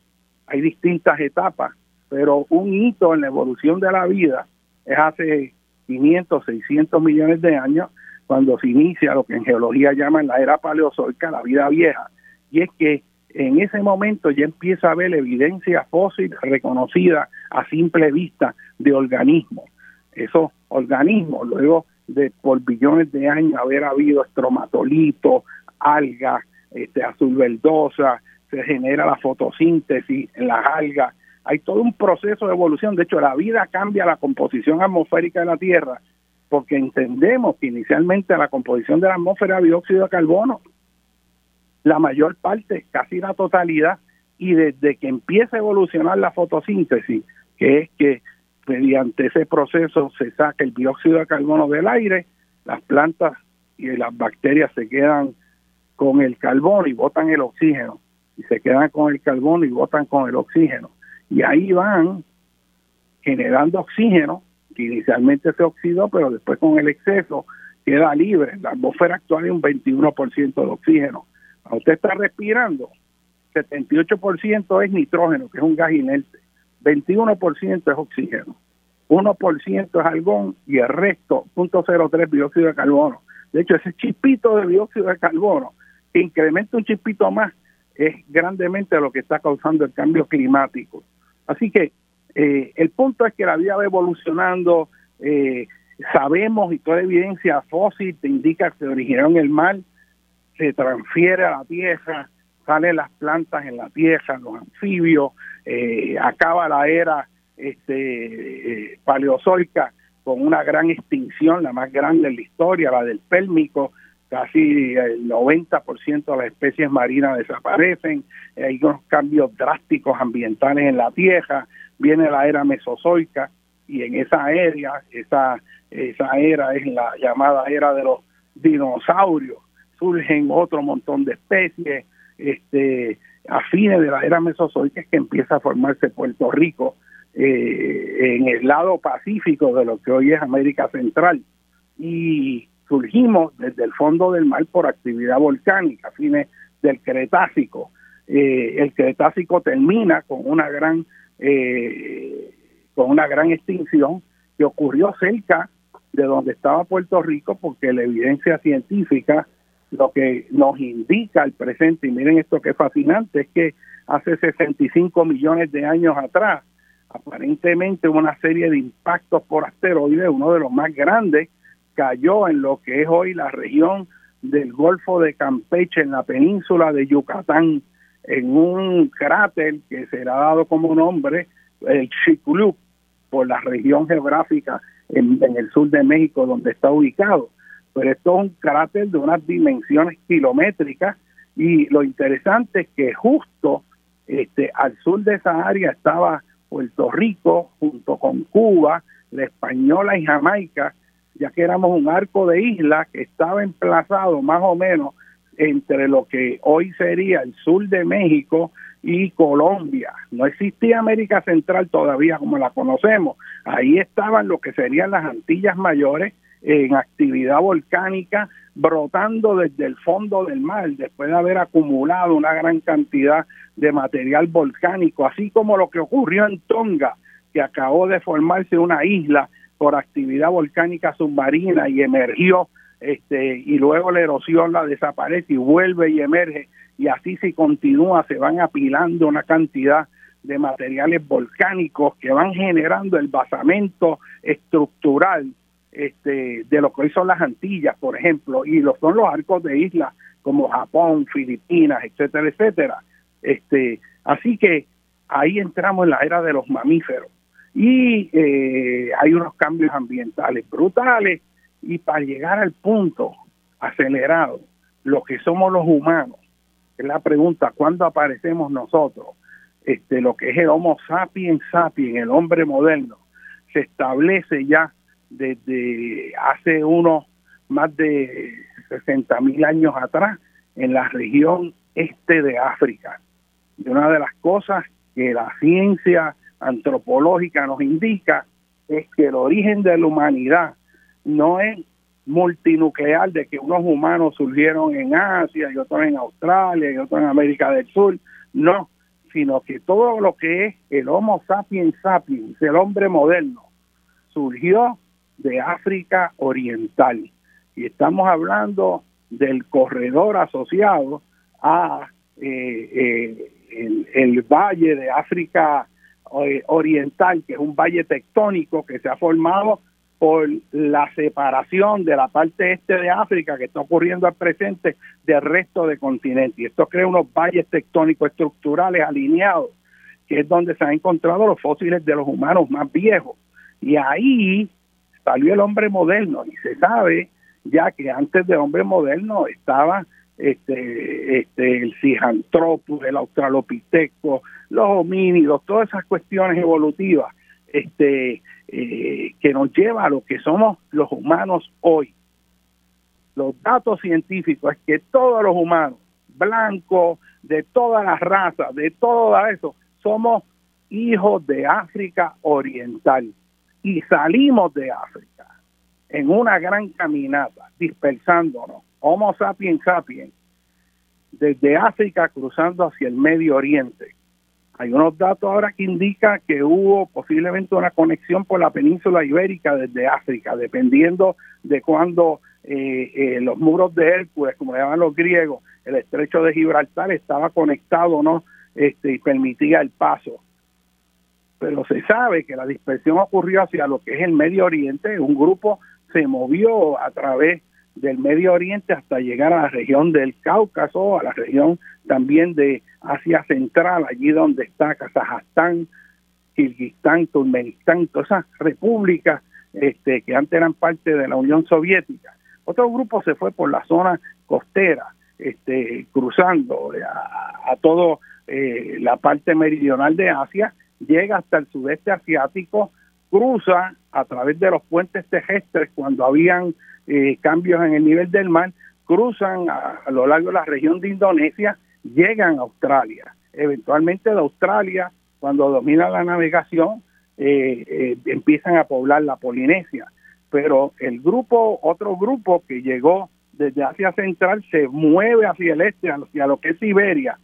hay distintas etapas, pero un hito en la evolución de la vida es hace 500, 600 millones de años, cuando se inicia lo que en geología llaman la era paleozoica, la vida vieja, y es que en ese momento ya empieza a haber evidencia fósil reconocida a simple vista de organismos. Esos organismos, luego de por billones de años haber habido estromatolitos, algas, este, azul verdosa, se genera la fotosíntesis en las algas. Hay todo un proceso de evolución. De hecho, la vida cambia la composición atmosférica de la Tierra porque entendemos que inicialmente la composición de la atmósfera era dióxido de carbono la mayor parte, casi la totalidad, y desde que empieza a evolucionar la fotosíntesis, que es que mediante ese proceso se saca el dióxido de carbono del aire, las plantas y las bacterias se quedan con el carbono y botan el oxígeno, y se quedan con el carbono y botan con el oxígeno. Y ahí van generando oxígeno, que inicialmente se oxidó, pero después con el exceso queda libre. La atmósfera actual es un 21% de oxígeno usted está respirando, 78% es nitrógeno, que es un gas inerte, 21% es oxígeno. 1% es algón y el resto, 0.03 dióxido de carbono. De hecho, ese chispito de dióxido de carbono que incrementa un chispito más es grandemente lo que está causando el cambio climático. Así que eh, el punto es que la vida va evolucionando, eh, sabemos y toda evidencia fósil te indica que se originó en el mar, se transfiere a la tierra, salen las plantas en la tierra, los anfibios, eh, acaba la era este, paleozoica con una gran extinción, la más grande en la historia, la del pélmico, casi el 90% de las especies marinas desaparecen, hay unos cambios drásticos ambientales en la tierra, viene la era mesozoica y en esa era, esa, esa era es la llamada era de los dinosaurios, surgen otro montón de especies, este, a fines de la era mesozoica es que empieza a formarse Puerto Rico eh, en el lado pacífico de lo que hoy es América Central. Y surgimos desde el fondo del mar por actividad volcánica a fines del Cretácico. Eh, el Cretácico termina con una gran eh, con una gran extinción que ocurrió cerca de donde estaba Puerto Rico porque la evidencia científica lo que nos indica el presente, y miren esto que fascinante, es que hace 65 millones de años atrás, aparentemente una serie de impactos por asteroides, uno de los más grandes, cayó en lo que es hoy la región del Golfo de Campeche, en la península de Yucatán, en un cráter que será dado como nombre el Chicxulub, por la región geográfica en el sur de México donde está ubicado. Pero esto es un cráter de unas dimensiones kilométricas y lo interesante es que justo este, al sur de esa área estaba Puerto Rico junto con Cuba, la Española y Jamaica, ya que éramos un arco de islas que estaba emplazado más o menos entre lo que hoy sería el sur de México y Colombia. No existía América Central todavía como la conocemos. Ahí estaban lo que serían las Antillas Mayores en actividad volcánica brotando desde el fondo del mar después de haber acumulado una gran cantidad de material volcánico, así como lo que ocurrió en Tonga, que acabó de formarse una isla por actividad volcánica submarina y emergió este y luego la erosión la desaparece y vuelve y emerge y así si continúa se van apilando una cantidad de materiales volcánicos que van generando el basamento estructural este, de lo que hoy son las Antillas, por ejemplo, y lo son los arcos de islas como Japón, Filipinas, etcétera, etcétera. Este, así que ahí entramos en la era de los mamíferos y eh, hay unos cambios ambientales brutales y para llegar al punto acelerado, lo que somos los humanos, es la pregunta, ¿cuándo aparecemos nosotros? Este, lo que es el Homo sapiens sapiens, el hombre moderno, se establece ya desde hace unos más de 60 mil años atrás en la región este de África. Y una de las cosas que la ciencia antropológica nos indica es que el origen de la humanidad no es multinuclear de que unos humanos surgieron en Asia y otros en Australia y otros en América del Sur, no, sino que todo lo que es el Homo sapiens sapiens, el hombre moderno, surgió de África Oriental. Y estamos hablando del corredor asociado a eh, eh, el, valle de África Oriental, que es un valle tectónico que se ha formado por la separación de la parte este de África que está ocurriendo al presente del resto del continente. Y esto crea unos valles tectónicos estructurales alineados, que es donde se han encontrado los fósiles de los humanos más viejos. Y ahí salió el hombre moderno y se sabe ya que antes del hombre moderno estaba este, este, el Sijantropus, el Australopithecus, los homínidos, todas esas cuestiones evolutivas este, eh, que nos lleva a lo que somos los humanos hoy. Los datos científicos es que todos los humanos, blancos, de todas las razas, de todo eso, somos hijos de África Oriental y salimos de África en una gran caminata, dispersándonos, Homo sapiens sapiens, desde África cruzando hacia el Medio Oriente, Hay unos datos ahora que indican que hubo posiblemente una conexión por la península ibérica desde África, dependiendo de cuándo eh, eh, los muros de Hércules, como le llaman los griegos, el estrecho de Gibraltar estaba conectado no este, y permitía el paso. Pero se sabe que la dispersión ocurrió hacia lo que es el Medio Oriente, un grupo se movió a través del Medio Oriente hasta llegar a la región del Cáucaso, a la región también de Asia Central, allí donde está Kazajstán, Kirguistán, Turkmenistán, todas esas repúblicas este, que antes eran parte de la Unión Soviética. Otro grupo se fue por la zona costera, este, cruzando a, a todo eh, la parte meridional de Asia, llega hasta el sudeste asiático, cruza a través de los puentes terrestres cuando habían eh, cambios en el nivel del mar, cruzan a, lo largo de la región de Indonesia, llegan a Australia. Eventualmente de Australia, cuando domina la navegación, eh, eh, empiezan a poblar la Polinesia. Pero el grupo, otro grupo que llegó desde Asia Central, se mueve hacia el este, hacia lo que es Siberia,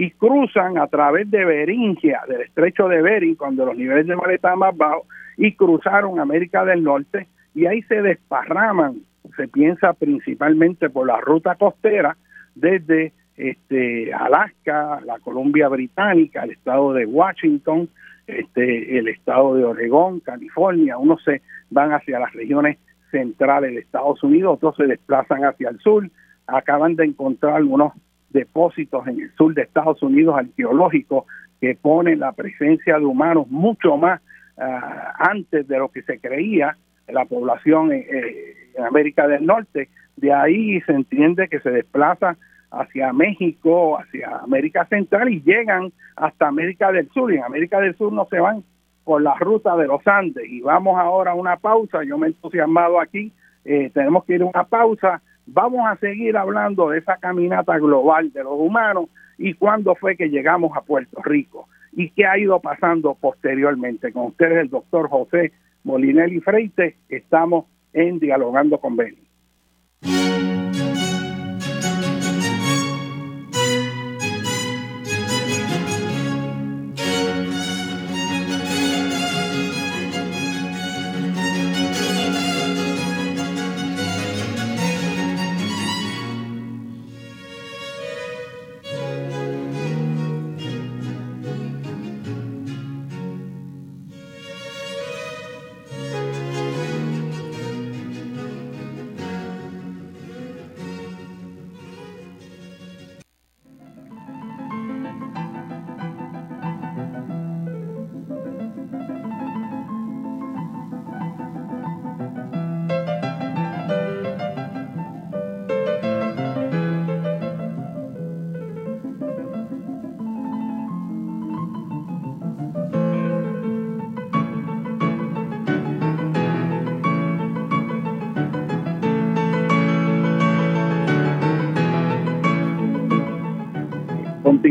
y cruzan a través de Beringia, del estrecho de Bering, cuando los niveles de mar estaban más bajos, y cruzaron América del Norte, y ahí se desparraman se piensa principalmente por la ruta costera desde este Alaska, la Columbia Británica, el estado de Washington, este el estado de Oregón, California, unos se van hacia las regiones centrales de Estados Unidos, otros se desplazan hacia el sur, acaban de encontrar algunos depósitos en el sur de Estados Unidos arqueológicos que ponen la presencia de humanos mucho más ah, antes de lo que se creía la población en, América del Norte. De ahí se entiende que se desplaza hacia México, hacia América Central y llegan hasta América del Sur. Y en América del Sur no se van por la ruta de los Andes. Y vamos ahora a una pausa. Yo me he entusiasmado aquí. Eh, tenemos que ir a una pausa. Vamos a seguir hablando de esa caminata global de los humanos y cuándo fue que llegamos a Puerto Rico y qué ha ido pasando posteriormente. Con ustedes el doctor José Molinelli Freite, estamos en Dialogando con Beni.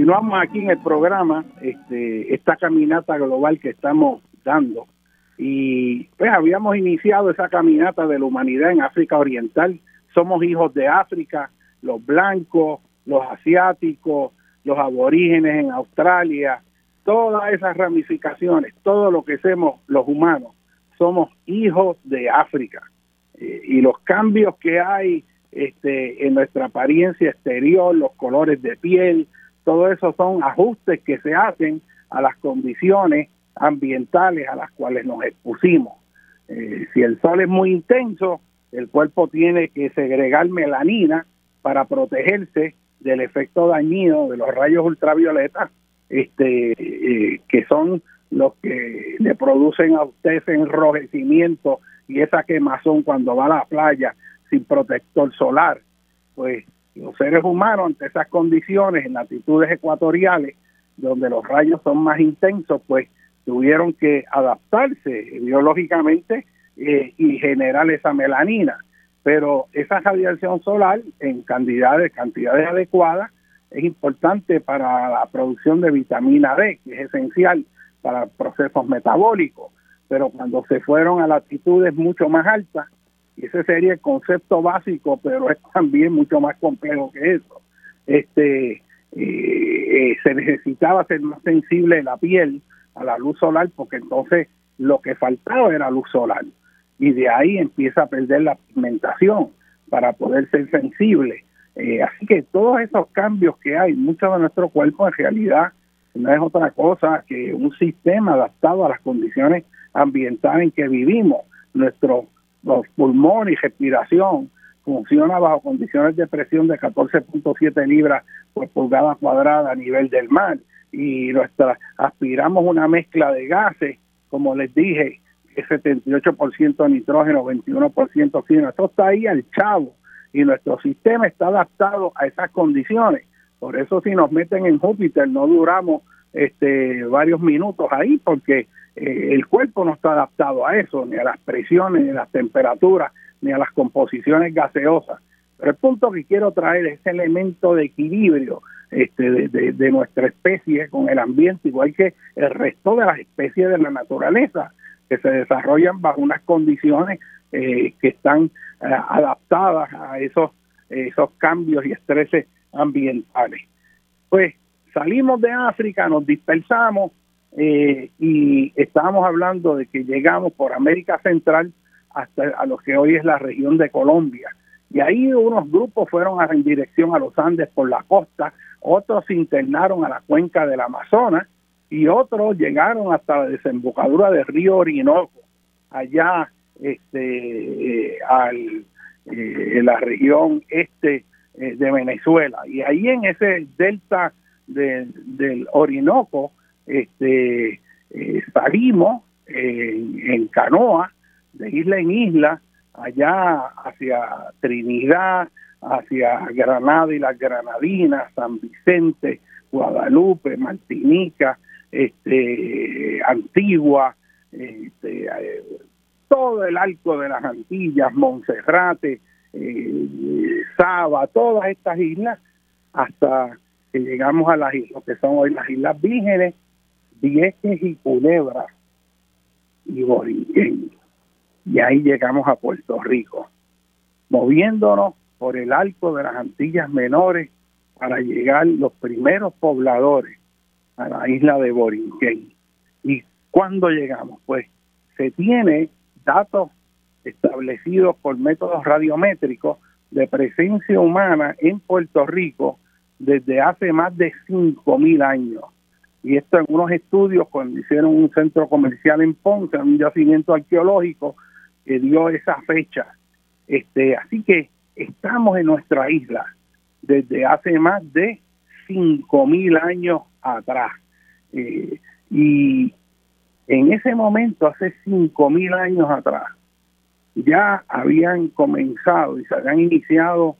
Continuamos aquí en el programa, este, esta caminata global que estamos dando. Y pues habíamos iniciado esa caminata de la humanidad en África Oriental. Somos hijos de África, los blancos, los asiáticos, los aborígenes en Australia, todas esas ramificaciones, todo lo que somos los humanos, somos hijos de África. Eh, y los cambios que hay este, en nuestra apariencia exterior, los colores de piel, todo eso son ajustes que se hacen a las condiciones ambientales a las cuales nos expusimos. Eh, si el sol es muy intenso, el cuerpo tiene que segregar melanina para protegerse del efecto dañino de los rayos ultravioletas, este, eh, que son los que le producen a usted ese enrojecimiento y esa quemazón cuando va a la playa sin protector solar. Pues los seres humanos ante esas condiciones en latitudes ecuatoriales donde los rayos son más intensos pues tuvieron que adaptarse biológicamente eh, y generar esa melanina. Pero esa radiación solar en cantidades cantidades adecuadas es importante para la producción de vitamina D que es esencial para procesos metabólicos. Pero cuando se fueron a latitudes mucho más altas y ese sería el concepto básico, pero es también mucho más complejo que eso. Este, eh, se necesitaba ser más sensible la piel a la luz solar porque entonces lo que faltaba era luz solar y de ahí empieza a perder la pigmentación para poder ser sensible. Eh, así que todos esos cambios que hay, mucho de nuestro cuerpo en realidad no es otra cosa que un sistema adaptado a las condiciones ambientales en que vivimos. Nuestro los pulmones y respiración funciona bajo condiciones de presión de 14.7 libras por pulgada cuadrada a nivel del mar y nuestra aspiramos una mezcla de gases, como les dije, es 78% nitrógeno, 21% oxígeno. Esto está ahí al chavo y nuestro sistema está adaptado a esas condiciones. Por eso si nos meten en Júpiter no duramos este varios minutos ahí porque eh, el cuerpo no está adaptado a eso, ni a las presiones, ni a las temperaturas, ni a las composiciones gaseosas. Pero el punto que quiero traer es ese elemento de equilibrio este, de, nuestra especie con el ambiente, igual que el resto de las especies de la naturaleza, que se desarrollan bajo unas condiciones eh, que están eh, adaptadas a esos, esos cambios y estreses ambientales. Pues salimos de África, nos dispersamos eh, y estábamos hablando de que llegamos por América Central hasta a lo que hoy es la región de Colombia. Y ahí unos grupos fueron en dirección a los Andes por la costa, otros se internaron a la cuenca del Amazonas y otros llegaron hasta la desembocadura del río Orinoco, allá este, eh, al, eh, en la región este de Venezuela. Y ahí en ese delta del Orinoco, este, eh, salimos en, canoa de isla en isla, allá hacia Trinidad, hacia Granada y las Granadinas, San Vicente, Guadalupe, Martinica, este, Antigua, este, eh, todo el arco de las Antillas, Monserrate, eh, Saba, todas estas islas, hasta que llegamos a las islas, que son hoy las Islas Vírgenes, Vieques y Culebra y Borinquen. Y ahí llegamos a Puerto Rico, moviéndonos por el arco de las Antillas Menores para llegar los primeros pobladores a la isla de Borinquen. ¿Y cuándo llegamos? Pues se tiene datos establecidos por métodos radiométricos de presencia humana en Puerto Rico desde hace más de 5.000 años. Y esto en unos estudios cuando hicieron un centro comercial en Ponce, un yacimiento arqueológico que dio esa fecha. Este, así que estamos en nuestra isla desde hace más de 5.000 años atrás. Eh, y en ese momento, hace 5.000 años atrás, ya habían comenzado y se habían iniciado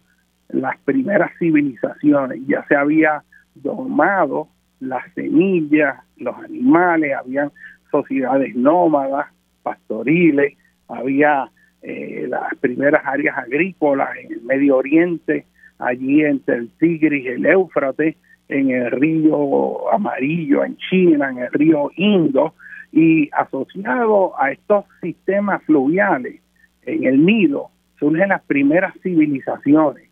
las primeras civilizaciones, ya se había domado las semillas, los animales, habían sociedades nómadas, pastoriles, había eh, las primeras áreas agrícolas en el Medio Oriente, allí entre el Tigris y el Éufrates, en el río Amarillo, en China, en el río Indo, y asociado a estos sistemas fluviales en el Nilo surgen las primeras civilizaciones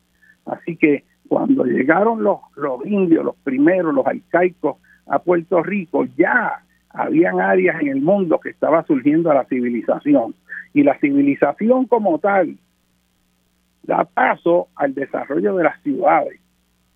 Así que cuando llegaron los, los indios, los primeros, los arcaicos a Puerto Rico, ya habían áreas en el mundo que estaba surgiendo la civilización. Y la civilización como tal da paso al desarrollo de las ciudades.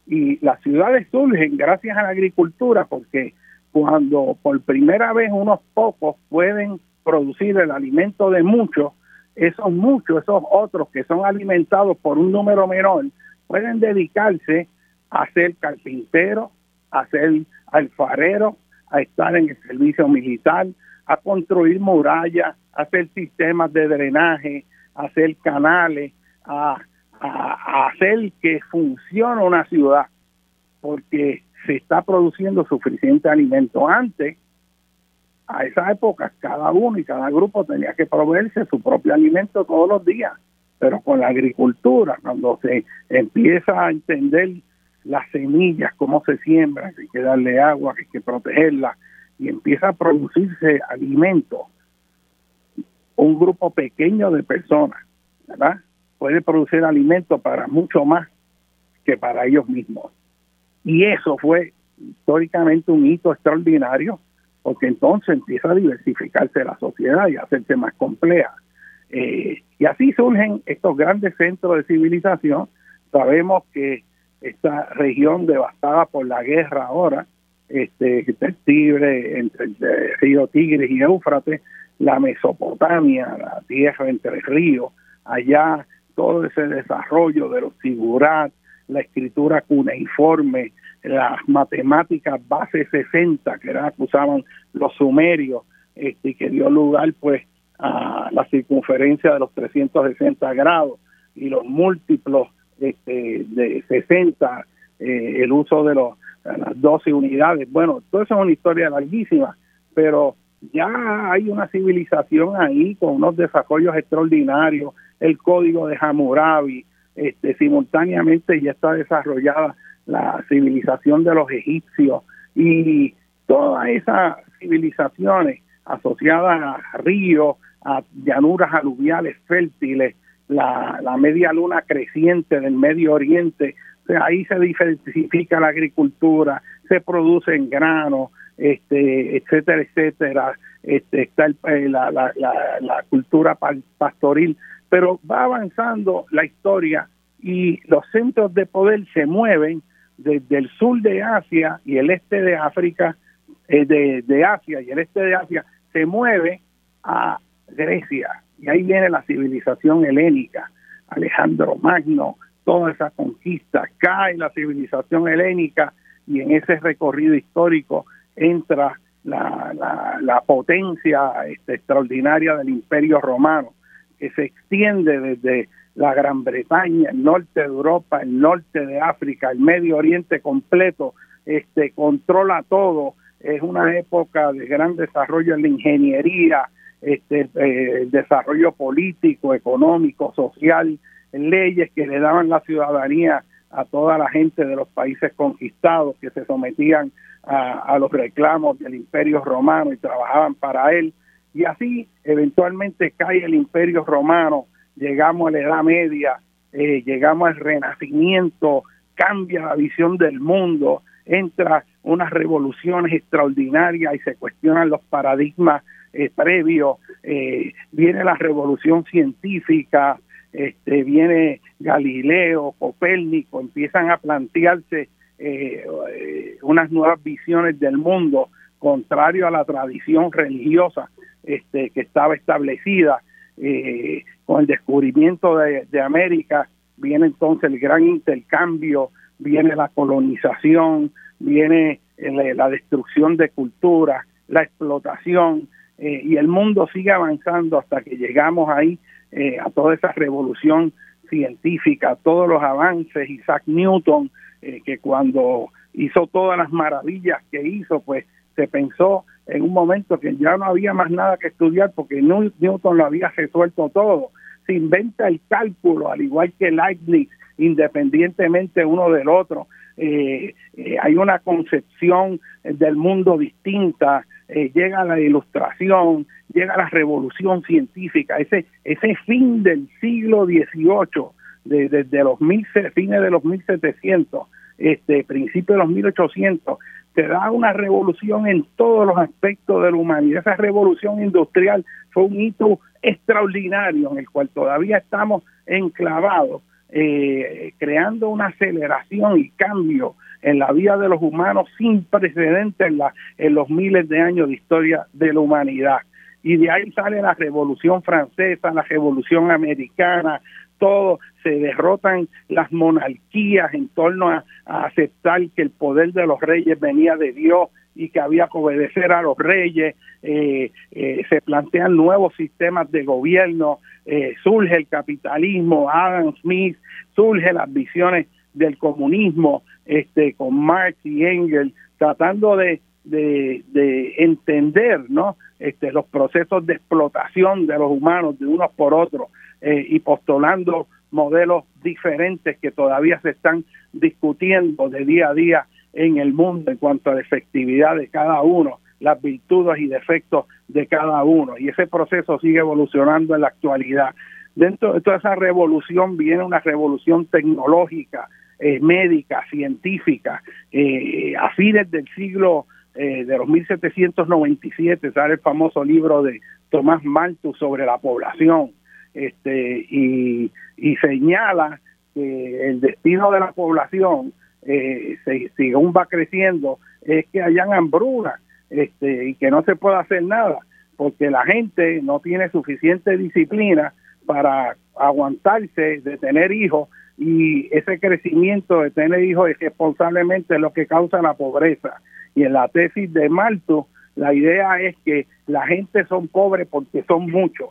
Y las ciudades surgen gracias a la agricultura porque cuando por primera vez unos pocos pueden producir el alimento de muchos, esos muchos, esos otros que son alimentados por un número menor, pueden dedicarse a ser carpintero, a ser alfarero, a estar en el servicio militar, a construir murallas, a hacer sistemas de drenaje, a hacer canales, a, hacer que funcione una ciudad, porque se está produciendo suficiente alimento. Antes, a esa época, cada uno y cada grupo tenía que proveerse su propio alimento todos los días pero con la agricultura, cuando se empieza a entender las semillas, cómo se siembran, que hay que darle agua, que hay que protegerla, y empieza a producirse alimento, un grupo pequeño de personas, ¿verdad? Puede producir alimento para mucho más que para ellos mismos. y eso fue históricamente un hito extraordinario, porque entonces empieza a diversificarse la sociedad y a hacerse más compleja. Eh, y así surgen estos grandes centros de civilización. Sabemos que esta región devastada por la guerra ahora, este, el Tibre, entre el río Tigris y Éufrates, la Mesopotamia, la tierra entre el río, allá todo ese desarrollo de los figurat, la escritura cuneiforme, las matemáticas base 60 que que usaban los sumerios, este, que dio lugar pues a la circunferencia de los 360 grados y los múltiplos este, de 60, eh, el uso de los, las 12 unidades. Bueno, todo eso es una historia larguísima, pero ya hay una civilización ahí con unos desarrollos extraordinarios, el código de Hammurabi, este, simultáneamente ya está desarrollada la civilización de los egipcios y todas esas civilizaciones asociadas a ríos, a llanuras aluviales fértiles, la, la media luna creciente del Medio Oriente, ahí se diversifica la agricultura, se producen granos, este, etcétera, etcétera, este, está eh, la, la, la, cultura pastoril, pero va avanzando la historia y los centros de poder se mueven desde el sur de Asia y el este de África, eh, de, de Asia y el este de Asia, se mueve a Grecia. Y ahí viene la civilización helénica, Alejandro Magno, toda esa conquista, cae la civilización helénica y en ese recorrido histórico entra la, la, potencia este, extraordinaria del imperio romano, que se extiende desde la Gran Bretaña, el norte de Europa, el norte de África, el Medio Oriente completo, este controla todo. Es una época de gran desarrollo en la ingeniería, este, eh, desarrollo político, económico, social, leyes que le daban la ciudadanía a toda la gente de los países conquistados que se sometían a, los reclamos del imperio romano y trabajaban para él. Y así eventualmente cae el imperio romano, llegamos a la Edad Media, eh, llegamos al Renacimiento, cambia la visión del mundo, entra unas revoluciones extraordinarias y se cuestionan los paradigmas eh, previos, eh, viene la revolución científica, este, viene Galileo, Copérnico, empiezan a plantearse eh, unas nuevas visiones del mundo contrario a la tradición religiosa este, que estaba establecida eh, con el descubrimiento de, América viene entonces el gran intercambio viene la colonización viene eh, la destrucción de cultura la explotación y el mundo sigue avanzando hasta que llegamos ahí a toda esa revolución científica, todos los avances, Isaac Newton, eh, que cuando hizo todas las maravillas que hizo, pues se pensó en un momento que ya no había más nada que estudiar porque Newton lo había resuelto todo. Se inventa el cálculo, al igual que Leibniz, independientemente uno del otro. Eh, eh, hay una concepción del mundo distinta, llega la ilustración, llega la revolución científica, ese, ese fin del siglo XVIII, desde de, los mil, fines de los 1700, este, principios de los 1800, se da una revolución en todos los aspectos de la humanidad. Esa revolución industrial fue un hito extraordinario en el cual todavía estamos enclavados, eh, creando una aceleración y cambio en la vida de los humanos sin precedentes en, en los miles de años de historia de la humanidad. Y de ahí sale la revolución francesa, la revolución americana, todo, se derrotan las monarquías en torno a, aceptar que el poder de los reyes venía de Dios y que había que obedecer a los reyes, eh, eh, se plantean nuevos sistemas de gobierno, eh, surge el capitalismo, Adam Smith, surge las visiones del comunismo este, con Marx y Engels, tratando de, de, de entender ¿no? este, los procesos de explotación de los humanos de unos por otros eh, y postulando modelos diferentes que todavía se están discutiendo de día a día en el mundo en cuanto a la efectividad de cada uno, las virtudes y defectos de cada uno. Y ese proceso sigue evolucionando en la actualidad. Dentro de toda esa revolución viene una revolución tecnológica eh, médicas, científicas, eh, a fines del siglo de los 1797 sale el famoso libro de Tomás Malthus sobre la población este y, y señala que el destino de la población eh, se, según va creciendo es que hayan hambruna este, y que no se pueda hacer nada porque la gente no tiene suficiente disciplina para aguantarse de tener hijos y ese crecimiento de tener hijos es responsablemente lo que causa la pobreza. Y en la tesis de Malto, la idea es que la gente son pobres porque son muchos.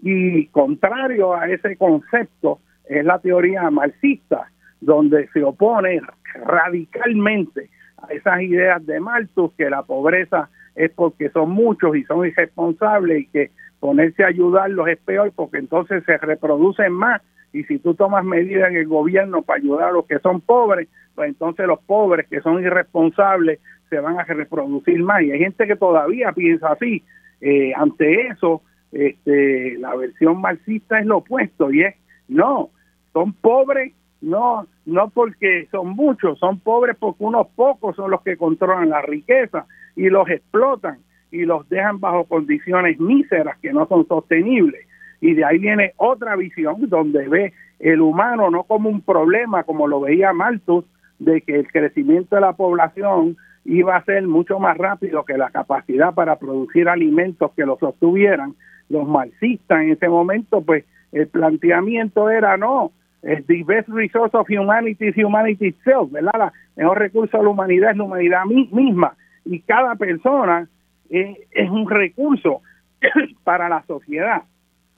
Y contrario a ese concepto es la teoría marxista, donde se opone radicalmente a esas ideas de Malthus que la pobreza es porque son muchos y son irresponsables y que ponerse a ayudarlos es peor porque entonces se reproducen más. Y si tú tomas medidas en el gobierno para ayudar a los que son pobres, pues entonces los pobres que son irresponsables se van a reproducir más. Y hay gente que todavía piensa así. Eh, ante eso, este, la versión marxista es lo opuesto y es no, son pobres no no porque son muchos, son pobres porque unos pocos son los que controlan la riqueza y los explotan y los dejan bajo condiciones míseras que no son sostenibles. Y de ahí viene otra visión donde ve el humano no como un problema, como lo veía Malthus, de que el crecimiento de la población iba a ser mucho más rápido que la capacidad para producir alimentos que lo sostuvieran. Los marxistas en ese momento, pues el planteamiento era no, the best resource of humanity is humanity itself, ¿verdad? El mejor recurso de la humanidad es la humanidad misma y cada persona es, un recurso para la sociedad,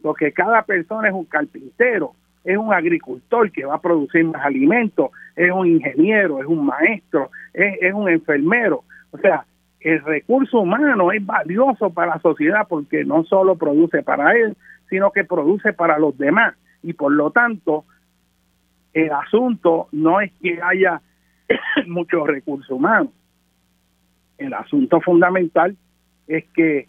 porque cada persona es un carpintero, es un agricultor que va a producir más alimentos, es un ingeniero, es un maestro, es, es un enfermero. O sea, el recurso humano es valioso para la sociedad porque no solo produce para él, sino que produce para los demás. Y por lo tanto, el asunto no es que haya muchos recursos humanos. El asunto fundamental es que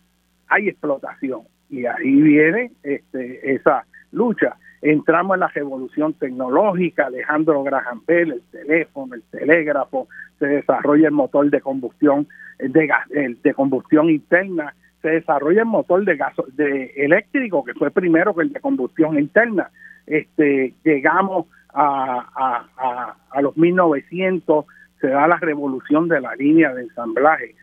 hay explotación y ahí viene este, esa lucha. Entramos en la revolución tecnológica, Alejandro Graham Bell, el teléfono, el telégrafo, se desarrolla el motor de combustión de, gas, de combustión interna, se desarrolla el motor de gas de eléctrico que fue primero que el de combustión interna. Este, llegamos a, a, a, los 1900 se da la revolución de la línea de ensamblaje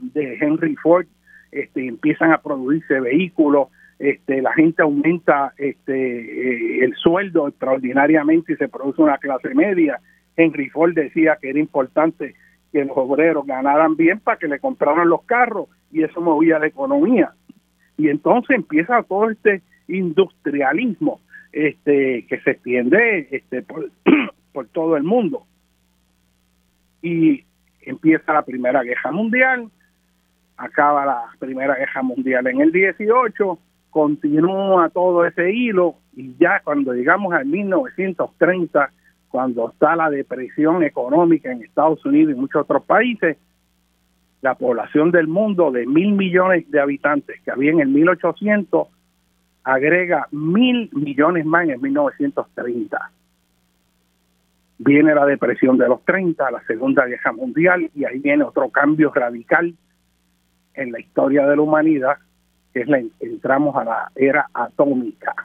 de Henry Ford, este, empiezan a producirse vehículos, este, la gente aumenta este, eh, el sueldo extraordinariamente y se produce una clase media. Henry Ford decía que era importante que los obreros ganaran bien para que le compraran los carros y eso movía la economía. Y entonces empieza todo este industrialismo este, que se extiende este, por, por todo el mundo. Y empieza la Primera Guerra Mundial, acaba la Primera Guerra Mundial en el 18, continúa todo ese hilo y ya cuando llegamos al 1930, cuando está la depresión económica en Estados Unidos y muchos otros países, la población del mundo de mil millones de habitantes que había en el 1800 agrega mil millones más en 1930. Viene la depresión de los 30, la Segunda Guerra Mundial, y ahí viene otro cambio radical en la historia de la humanidad, que es la entramos a la era atómica.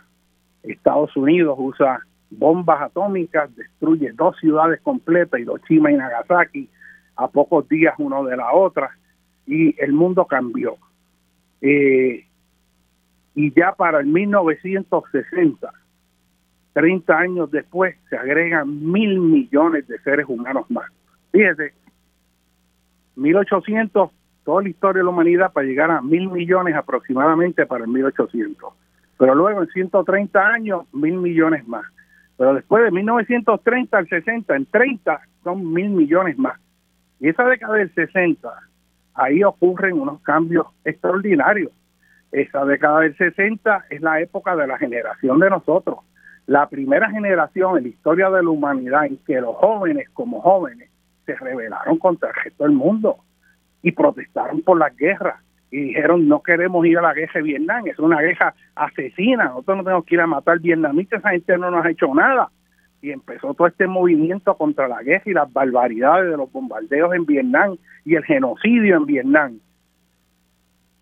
Estados Unidos usa bombas atómicas, destruye dos ciudades completas, Hiroshima y Nagasaki, a pocos días uno de la otra, y el mundo cambió. Eh, y ya para el 1960, 30 años después, se agregan mil millones de seres humanos más. Fíjese, 1800, toda la historia de la humanidad para llegar a mil millones aproximadamente para el 1800. Pero luego en 130 años, mil millones más. Pero después de 1930 al 60, en 30 son mil millones más. Y esa década del 60, ahí ocurren unos cambios extraordinarios esa década del 60 es la época de la generación de nosotros. La primera generación en la historia de la humanidad en que los jóvenes como jóvenes se rebelaron contra el resto del mundo y protestaron por las guerras y dijeron no queremos ir a la guerra de Vietnam, es una guerra asesina, nosotros no tenemos que ir a matar vietnamitas, esa gente no nos ha hecho nada. y empezó todo este movimiento contra la guerra y las barbaridades de los bombardeos en Vietnam y el genocidio en Vietnam.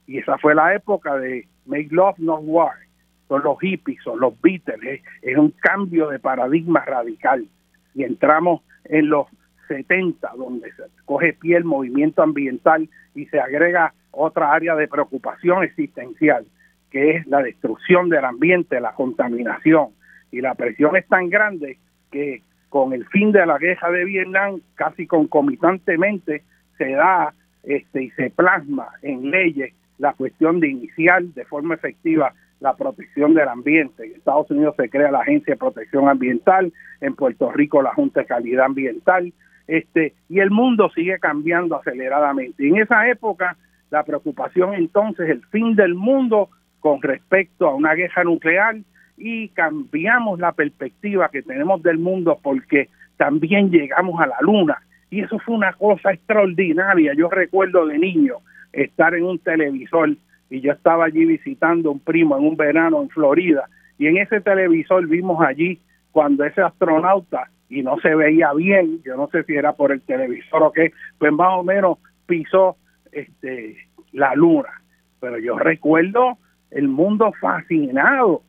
Y esa fue la época de Make Love Not War. Son los hippies, son los Beatles. Es, un cambio de paradigma radical. Y entramos en los 70, donde se coge pie el movimiento ambiental y se agrega otra área de preocupación existencial, que es la destrucción del ambiente, la contaminación. Y la presión es tan grande que con el fin de la guerra de Vietnam, casi concomitantemente, se da este, y se plasma en leyes la cuestión de iniciar de forma efectiva la protección del ambiente. En Estados Unidos se crea la Agencia de Protección Ambiental, en Puerto Rico la Junta de Calidad Ambiental, este, y el mundo sigue cambiando aceleradamente. Y en esa época, la preocupación entonces, el fin del mundo con respecto a una guerra nuclear y cambiamos la perspectiva que tenemos del mundo porque también llegamos a la luna. Y eso fue una cosa extraordinaria. Yo recuerdo de niño estar en un televisor y yo estaba allí visitando un primo en un verano en Florida y en ese televisor vimos allí cuando ese astronauta y no se veía bien, yo no sé si era por el televisor o qué, pues más o menos pisó este la luna. Pero yo recuerdo el mundo fascinado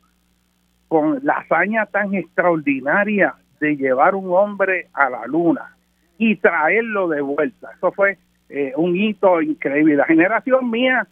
con la hazaña tan extraordinaria de llevar un hombre a la luna y traerlo de vuelta. Eso fue eh, un hito increíble. La generación mía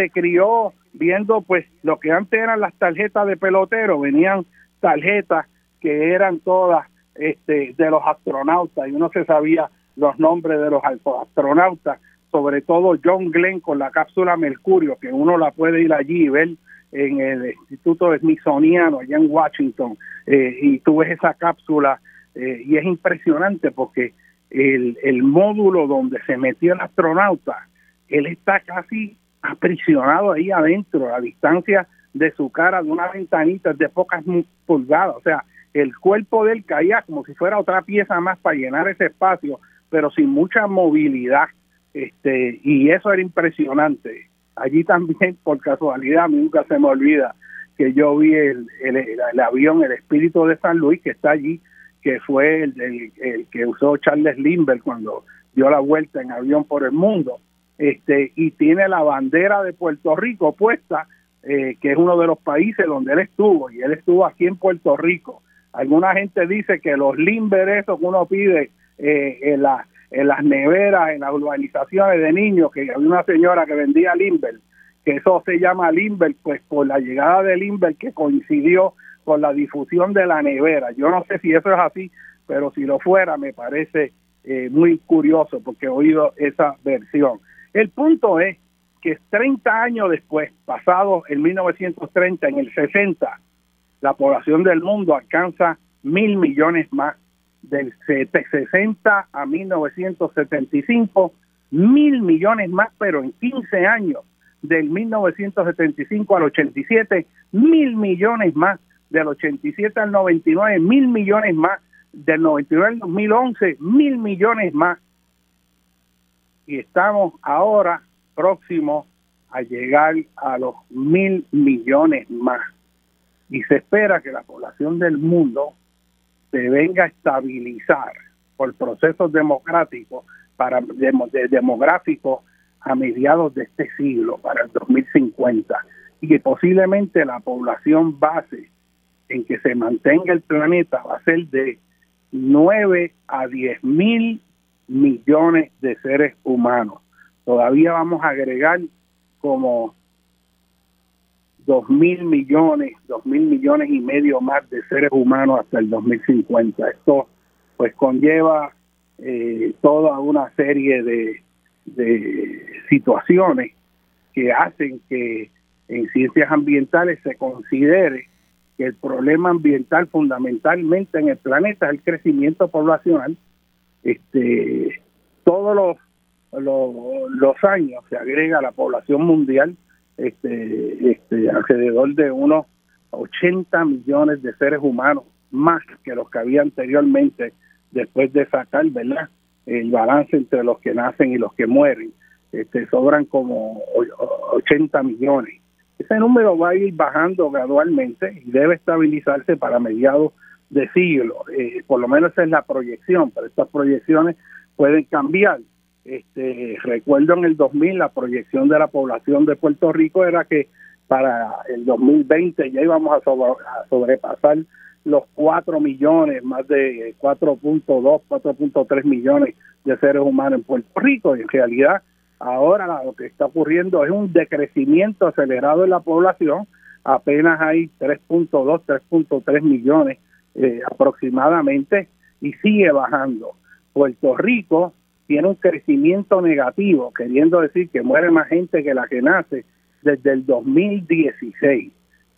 se crió viendo pues lo que antes eran las tarjetas de pelotero, venían tarjetas que eran todas este, de los astronautas y uno se sabía los nombres de los astronautas, sobre todo John Glenn con la cápsula Mercurio, que uno la puede ir allí y ver en el Instituto Smithsoniano allá en Washington, eh, y tú ves esa cápsula eh, y es impresionante porque el, el módulo donde se metió el astronauta, él está casi aprisionado ahí adentro, a distancia de su cara de una ventanita de pocas pulgadas, o sea, el cuerpo de él caía como si fuera otra pieza más para llenar ese espacio, pero sin mucha movilidad, este, y eso era impresionante. Allí también, por casualidad, nunca se me olvida que yo vi el, el, avión, el Espíritu de San Luis, que está allí, que fue el, el, que usó Charles Lindbergh cuando dio la vuelta en avión por el mundo, este y tiene la bandera de Puerto Rico puesta, eh, que es uno de los países donde él estuvo, y él estuvo aquí en Puerto Rico. Alguna gente dice que los Lindbergh, esos que uno pide eh, en, la, en las neveras, en las urbanizaciones de niños, que había una señora que vendía Limber, que eso se llama Limber, pues por la llegada de Limber que coincidió con la difusión de la nevera. Yo no sé si eso es así, pero si lo fuera me parece eh, muy curioso porque he oído esa versión. El punto es que 30 años después, pasado en 1930, en el 60, la población del mundo alcanza mil millones más. Del 60 a 1975, mil millones más, pero en 15 años, del 1975 al 87, mil millones más, del 87 al 99, mil millones más, del 99 al 2011, mil millones más. Y estamos ahora próximos a llegar a los mil millones más. Y se espera que la población del mundo se venga a estabilizar por procesos democráticos para demográficos a mediados de este siglo, para el 2050, y que posiblemente la población base en que se mantenga el planeta va a ser de 9 a 10 mil millones de seres humanos. Todavía vamos a agregar como dos mil millones, dos mil millones y medio más de seres humanos hasta el 2050. Esto pues conlleva eh, toda una serie de, de situaciones que hacen que en ciencias ambientales se considere que el problema ambiental fundamentalmente en el planeta es el crecimiento poblacional. Este, todos los, los, los años se agrega la población mundial este, este, alrededor de unos 80 millones de seres humanos más que los que había anteriormente después de sacar verdad el balance entre los que nacen y los que mueren. Este sobran como 80 millones. Ese número va a ir bajando gradualmente y debe estabilizarse para mediados de. Eh, por lo menos esa es la proyección, pero estas proyecciones pueden cambiar. Este, recuerdo en el 2000 la proyección de la población de Puerto Rico era que para el 2020 ya íbamos a, sobrepasar los 4 millones, más de 4.2, 4.3 millones de seres humanos en Puerto Rico. Y en realidad ahora lo que está ocurriendo es un decrecimiento acelerado de la población. Apenas hay 3.2, 3.3 millones eh, aproximadamente y sigue bajando. Puerto Rico tiene un crecimiento negativo, queriendo decir que muere más gente que la que nace desde el 2016.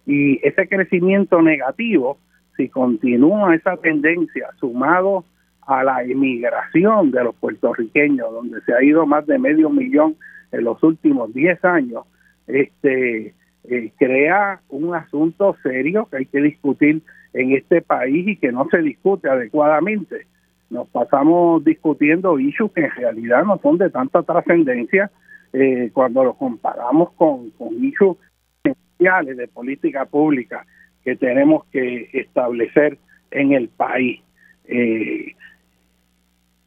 Y ese crecimiento negativo, si continúa esa tendencia sumado a la emigración de los puertorriqueños, donde se ha ido más de medio millón en los últimos 10 años, este eh, crea un asunto serio que hay que discutir en este país y que no se discute adecuadamente. Nos pasamos discutiendo issues que en realidad no son de tanta trascendencia eh, cuando lo comparamos con, con issues esenciales de política pública que tenemos que establecer en el país. Eh,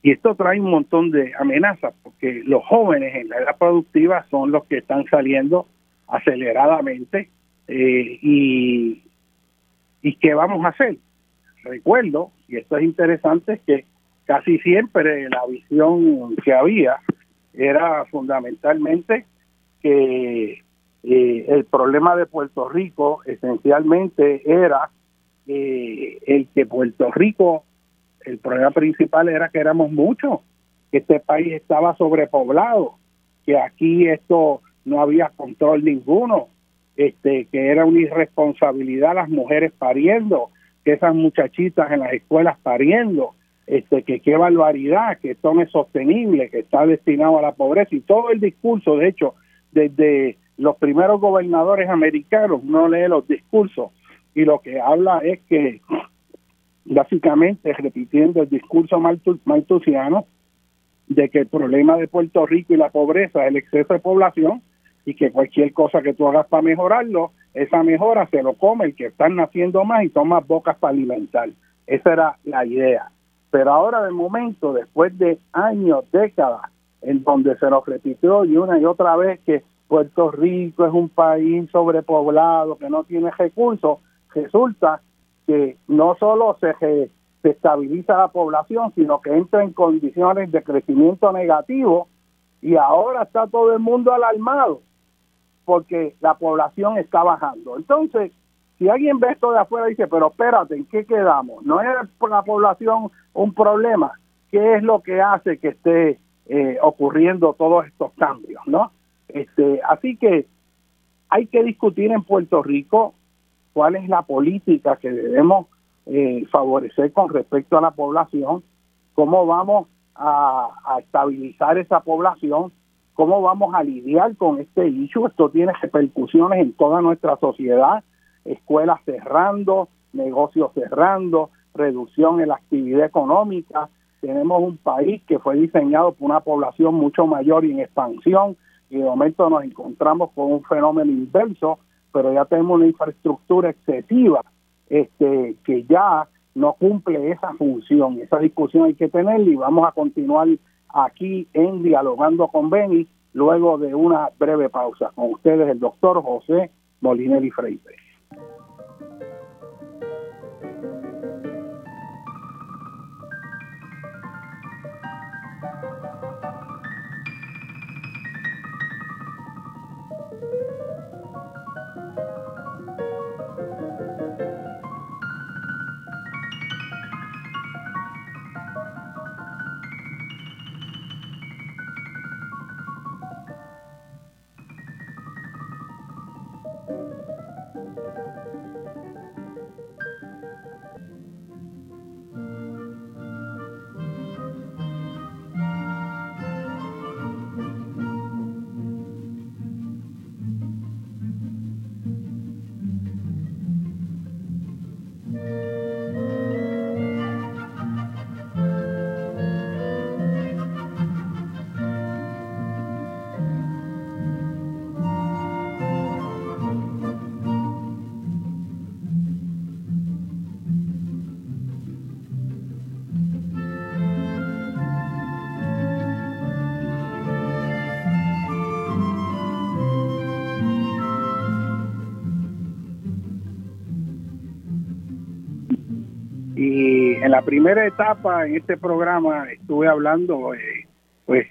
y esto trae un montón de amenazas, porque los jóvenes en la edad productiva son los que están saliendo aceleradamente eh, y, ¿Y qué vamos a hacer? Recuerdo, y esto es interesante, que casi siempre la visión que había era fundamentalmente que eh, el problema de Puerto Rico esencialmente era eh, el que Puerto Rico, el problema principal era que éramos muchos, que este país estaba sobrepoblado, que aquí esto no había control ninguno, este, que era una irresponsabilidad las mujeres pariendo, que esas muchachitas en las escuelas pariendo, este, que qué barbaridad, que esto no es sostenible, que está destinado a la pobreza. Y todo el discurso, de hecho, desde los primeros gobernadores americanos, no lee los discursos y lo que habla es que básicamente repitiendo el discurso maltusiano de que el problema de Puerto Rico y la pobreza es el exceso de población y que cualquier cosa que tú hagas para mejorarlo, esa mejora se lo come el que están naciendo más y más bocas para alimentar. Esa era la idea. Pero ahora de momento, después de años, décadas, en donde se nos repitió y una y otra vez que Puerto Rico es un país sobrepoblado, que no tiene recursos, resulta que no solo se, se estabiliza la población, sino que entra en condiciones de crecimiento negativo y ahora está todo el mundo alarmado porque la población está bajando. Entonces, si alguien ve esto de afuera y dice, pero espérate, ¿en qué quedamos? ¿No es la población un problema? ¿Qué es lo que hace que esté eh, ocurriendo todos estos cambios? ¿no? Este, así que hay que discutir en Puerto Rico cuál es la política que debemos eh, favorecer con respecto a la población, cómo vamos a, a estabilizar esa población cómo vamos a lidiar con este issue. Esto tiene repercusiones en toda nuestra sociedad, escuelas cerrando, negocios cerrando, reducción en la actividad económica. Tenemos un país que fue diseñado por una población mucho mayor y en expansión y de momento nos encontramos con un fenómeno inverso, pero ya tenemos una infraestructura excesiva este que ya no cumple esa función. Esa discusión hay que tenerla y vamos a continuar aquí en Dialogando con Beni, luego de una breve pausa. Con ustedes el doctor José Molinelli Freire. La primera etapa en este programa estuve hablando, eh, pues,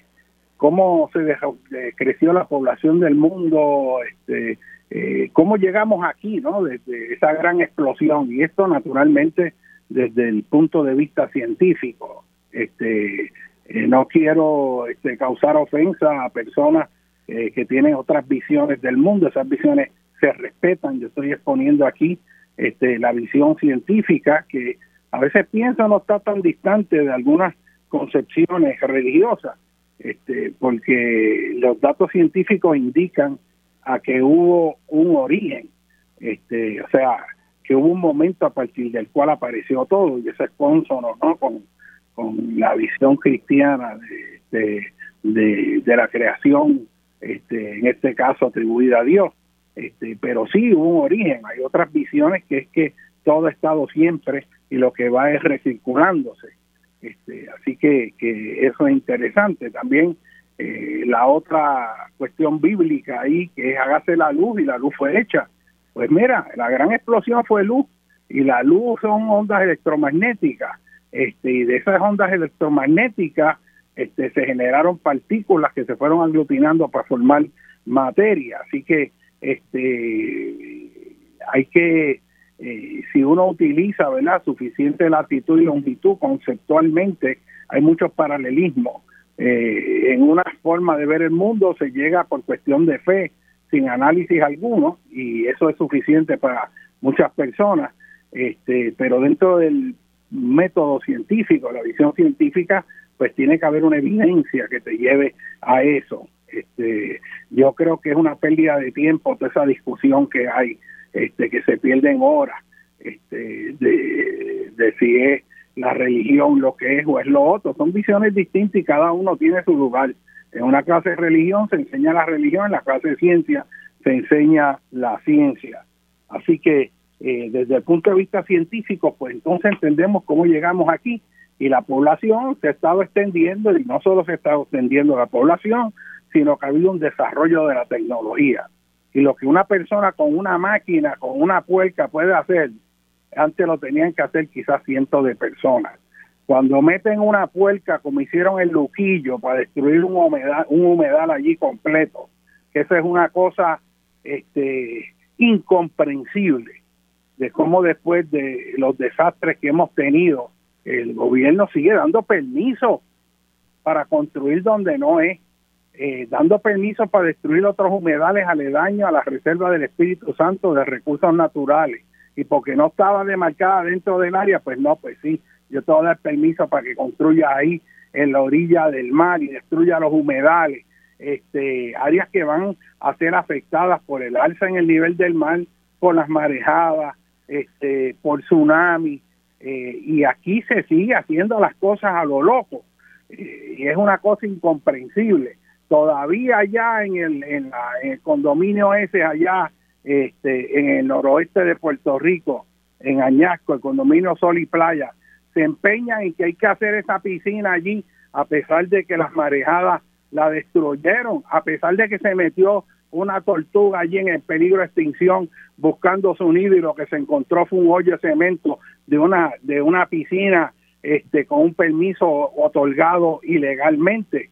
cómo se dejó, eh, creció la población del mundo, este, eh, cómo llegamos aquí, ¿no? Desde esa gran explosión. Y esto, naturalmente, desde el punto de vista científico. Este, no quiero este, causar ofensa a personas que tienen otras visiones del mundo. Esas visiones se respetan. Yo estoy exponiendo aquí este, la visión científica que a veces pienso no está tan distante de algunas concepciones religiosas, este, porque los datos científicos indican a que hubo un origen, este, o sea, que hubo un momento a partir del cual apareció todo, y eso es consono ¿no? con, con la visión cristiana de, de, de, la creación, este, en este caso atribuida a Dios. Este, pero sí hubo un origen, hay otras visiones que es que todo ha estado siempre y lo que va es recirculándose. Este, así que, que eso es interesante. También eh, la otra cuestión bíblica ahí, que es hágase la luz y la luz fue hecha. Pues mira, la gran explosión fue luz y la luz son ondas electromagnéticas. Este, y de esas ondas electromagnéticas este, se generaron partículas que se fueron aglutinando para formar materia. Así que este hay que eh, si uno utiliza verdad suficiente latitud y longitud conceptualmente hay muchos paralelismos. Eh, en una forma de ver el mundo se llega por cuestión de fe sin análisis alguno y eso es suficiente para muchas personas. Este pero dentro del método científico la visión científica pues tiene que haber una evidencia que te lleve a eso. Este, yo creo que es una pérdida de tiempo toda esa discusión que hay, este, que se pierden horas este, de, de si es la religión lo que es o es lo otro. Son visiones distintas y cada uno tiene su lugar. En una clase de religión se enseña la religión, en la clase de ciencia se enseña la ciencia. Así que eh, desde el punto de vista científico, pues entonces entendemos cómo llegamos aquí y la población se ha estado extendiendo y no solo se está extendiendo la población, sino que ha habido un desarrollo de la tecnología. Y lo que una persona con una máquina, con una puerca puede hacer, antes lo tenían que hacer quizás cientos de personas. Cuando meten una puerca, como hicieron el Luquillo, para destruir un humedal, un humedal allí completo, que esa es una cosa este, incomprensible, de cómo después de los desastres que hemos tenido, el gobierno sigue dando permiso para construir donde no es eh, dando permiso para destruir otros humedales aledaños a la reserva del Espíritu Santo de recursos naturales. Y porque no estaba demarcada dentro del área, pues no, pues sí, yo te voy a dar permiso para que construya ahí en la orilla del mar y destruya los humedales, este, áreas que van a ser afectadas por el alza en el nivel del mar, por las marejadas, este, por tsunami, eh, y aquí se sigue haciendo las cosas a lo loco, eh, y es una cosa incomprensible todavía allá en el, en, el condominio ese allá este, en el noroeste de Puerto Rico, en Añasco, el condominio Sol y Playa, se empeñan en que hay que hacer esa piscina allí, a pesar de que las marejadas la destruyeron, a pesar de que se metió una tortuga allí en el peligro de extinción buscando su nido y lo que se encontró fue un hoyo de cemento de una de una piscina este con un permiso otorgado ilegalmente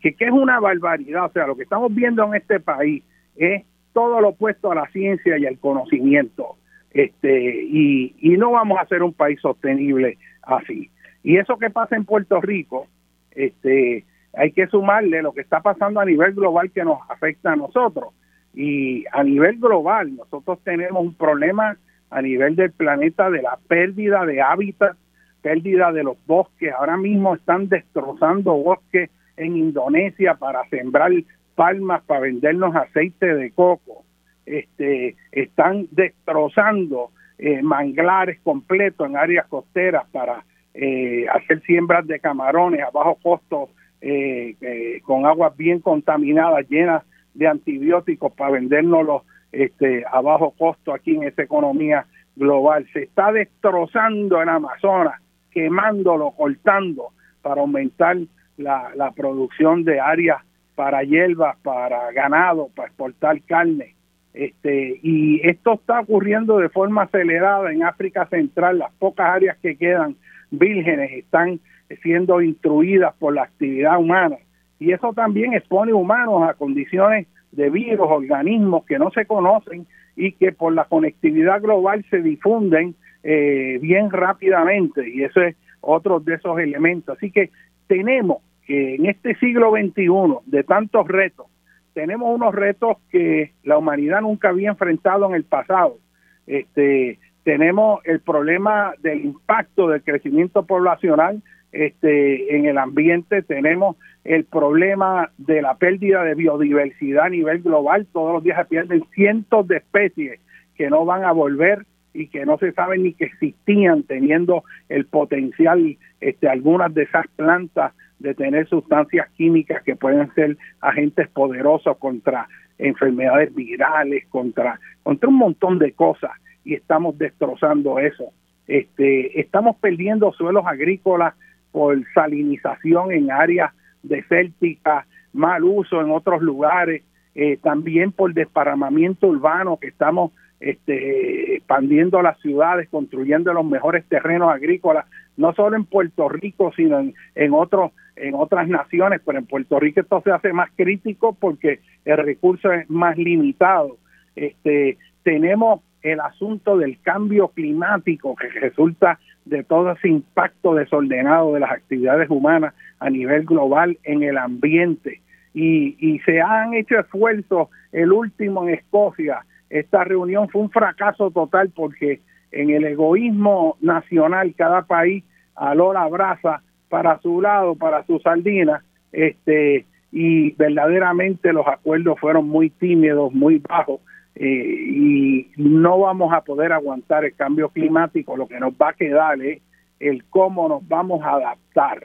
que, es una barbaridad. O sea, lo que estamos viendo en este país es todo lo opuesto a la ciencia y al conocimiento. Este, y, y no vamos a ser un país sostenible así. Y eso que pasa en Puerto Rico, este, hay que sumarle lo que está pasando a nivel global que nos afecta a nosotros. Y a nivel global, nosotros tenemos un problema a nivel del planeta de la pérdida de hábitat, pérdida de los bosques. Ahora mismo están destrozando bosques en Indonesia para sembrar palmas para vendernos aceite de coco. Este, están destrozando eh, manglares completos en áreas costeras para eh, hacer siembras de camarones a bajo costo, eh, con aguas bien contaminadas, llenas de antibióticos para vendérnoslos este, a bajo costo aquí en esa economía global. Se está destrozando el Amazonas, quemándolo, cortando para aumentar la, la producción de áreas para hierbas, para ganado, para exportar carne. Este, y esto está ocurriendo de forma acelerada en África Central. Las pocas áreas que quedan vírgenes están siendo instruidas por la actividad humana. Y eso también expone humanos a condiciones de virus, organismos que no se conocen y que por la conectividad global se difunden eh, bien rápidamente. Y eso es otro de esos elementos. Así que tenemos que en este siglo XXI, de tantos retos, tenemos unos retos que la humanidad nunca había enfrentado en el pasado. Este, tenemos el problema del impacto del crecimiento poblacional este, en el ambiente, tenemos el problema de la pérdida de biodiversidad a nivel global, todos los días se pierden cientos de especies que no van a volver y que no se sabe ni que existían teniendo el potencial este algunas de esas plantas de tener sustancias químicas que pueden ser agentes poderosos contra enfermedades virales, contra contra un montón de cosas y estamos destrozando eso. Este, estamos perdiendo suelos agrícolas por salinización en áreas desérticas, mal uso en otros lugares, eh, también por desparramamiento urbano que estamos este, expandiendo las ciudades, construyendo los mejores terrenos agrícolas, no solo en Puerto Rico, sino en, en, otros, en otras naciones, pero en Puerto Rico esto se hace más crítico porque el recurso es más limitado. Este, tenemos el asunto del cambio climático que resulta de todo ese impacto desordenado de las actividades humanas a nivel global en el ambiente. Y, y se han hecho esfuerzos, el último en Escocia, esta reunión fue un fracaso total porque en el egoísmo nacional cada país aló la brasa para su lado, para su sardina, este, y verdaderamente los acuerdos fueron muy tímidos, muy bajos, eh, y no vamos a poder aguantar el cambio climático, lo que nos va a quedar es el cómo nos vamos a adaptar.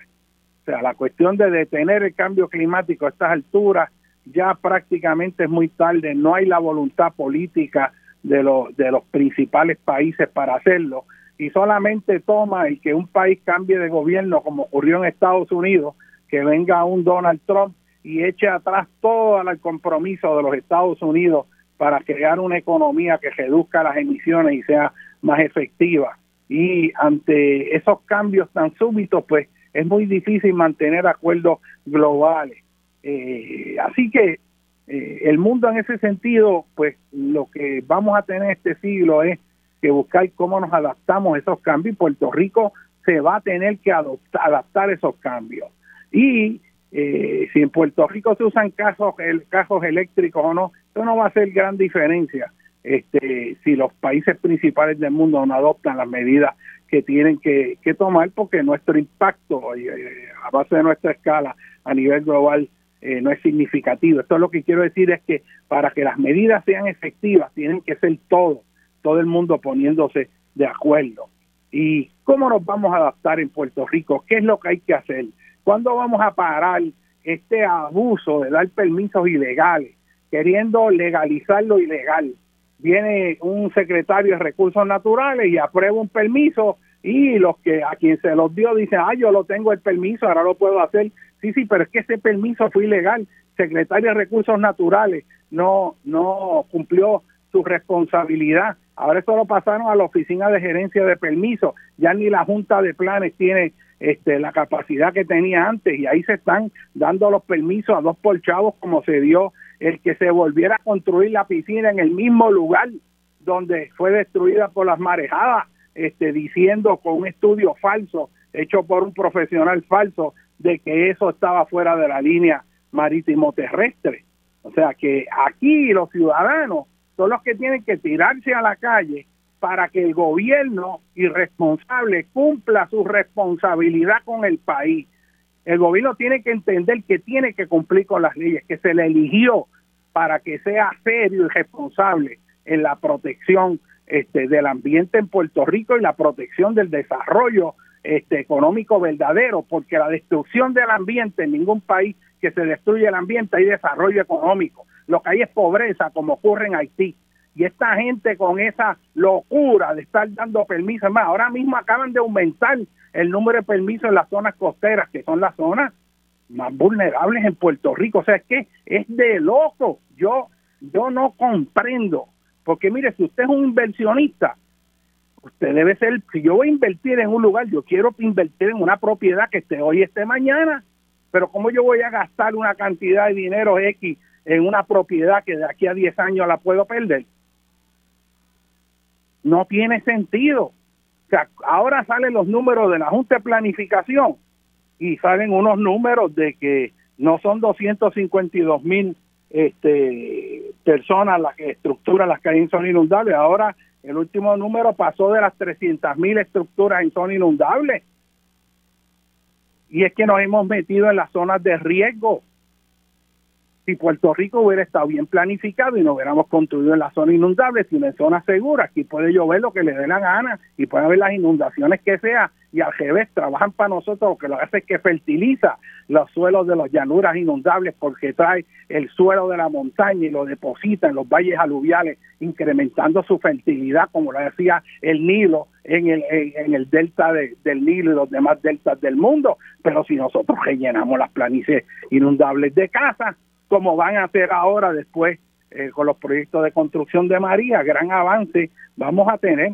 O sea, la cuestión de detener el cambio climático a estas alturas ya prácticamente es muy tarde, no hay la voluntad política de los, de los principales países para hacerlo y solamente toma el que un país cambie de gobierno como ocurrió en Estados Unidos, que venga un Donald Trump y eche atrás todo el compromiso de los Estados Unidos para crear una economía que reduzca las emisiones y sea más efectiva. Y ante esos cambios tan súbitos, pues es muy difícil mantener acuerdos globales. Eh, así que eh, el mundo en ese sentido, pues lo que vamos a tener este siglo es que buscar cómo nos adaptamos a esos cambios y Puerto Rico se va a tener que adaptar esos cambios. Y eh, si en Puerto Rico se usan casos, el, casos eléctricos o no, eso no va a hacer gran diferencia este, si los países principales del mundo no adoptan las medidas que tienen que, tomar porque nuestro impacto a base de nuestra escala a nivel global eh, no es significativo. Esto lo que quiero decir es que para que las medidas sean efectivas tienen que ser todo, todo el mundo poniéndose de acuerdo. ¿Y cómo nos vamos a adaptar en Puerto Rico? ¿Qué es lo que hay que hacer? ¿Cuándo vamos a parar este abuso de dar permisos ilegales, queriendo legalizar lo ilegal? Viene un secretario de Recursos Naturales y aprueba un permiso y los que a quien se los dio dicen, ah, yo lo tengo el permiso, ahora lo puedo hacer Sí, sí, pero es que ese permiso fue ilegal. Secretario de Recursos Naturales no, no cumplió su responsabilidad. Ahora eso lo pasaron a la oficina de gerencia de permisos. Ya ni la Junta de Planes tiene este, la capacidad que tenía antes y ahí se están dando los permisos a dos por chavos como se dio el que se volviera a construir la piscina en el mismo lugar donde fue destruida por las marejadas, este, diciendo con un estudio falso hecho por un profesional falso de que eso estaba fuera de la línea marítimo terrestre. O sea que aquí los ciudadanos son los que tienen que tirarse a la calle para que el gobierno irresponsable cumpla su responsabilidad con el país. El gobierno tiene que entender que tiene que cumplir con las leyes, que se le eligió para que sea serio y responsable en la protección este, del ambiente en Puerto Rico y la protección del desarrollo este, económico verdadero, porque la destrucción del ambiente en ningún país que se destruye el ambiente hay desarrollo económico. Lo que hay es pobreza, como ocurre en Haití. Y esta gente con esa locura de estar dando permisos, más, ahora mismo acaban de aumentar el número de permisos en las zonas costeras, que son las zonas más vulnerables en Puerto Rico. O sea, es que es de loco. Yo yo no comprendo, porque mire, si usted es un inversionista, usted debe ser, si yo voy a invertir en un lugar, yo quiero invertir en una propiedad que esté hoy, esté mañana, pero ¿cómo yo voy a gastar una cantidad de dinero X en una propiedad que de aquí a 10 años la puedo perder? No tiene sentido. Ahora salen los números de la Junta de Planificación y salen unos números de que no son 252 mil este, personas las que estructuran las calles en zona inundable. Ahora el último número pasó de las 300 mil estructuras en zona inundable. Y es que nos hemos metido en las zonas de riesgo si Puerto Rico hubiera estado bien planificado y no hubiéramos construido en la zona inundable, sino en zonas seguras, aquí puede llover lo que le dé la gana y puede haber las inundaciones que sea, y al revés, trabajan para nosotros, lo que lo hace es que fertiliza los suelos de las llanuras inundables porque trae el suelo de la montaña y lo deposita en los valles aluviales, incrementando su fertilidad, como lo decía el Nilo en el, delta del Nilo y los demás deltas del mundo. Pero si nosotros rellenamos las planicies inundables de casa, como van a hacer ahora después eh, con los proyectos de construcción de María, gran avance vamos a tener.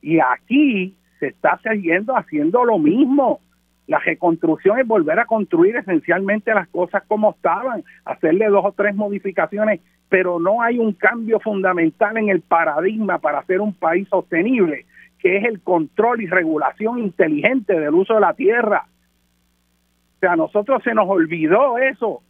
Y aquí se está siguiendo haciendo lo mismo. La reconstrucción es volver a construir esencialmente las cosas como estaban, hacerle dos o tres modificaciones, pero no hay un cambio fundamental en el paradigma para hacer un país sostenible, que es el control y regulación inteligente del uso de la tierra. O sea, a nosotros se nos olvidó eso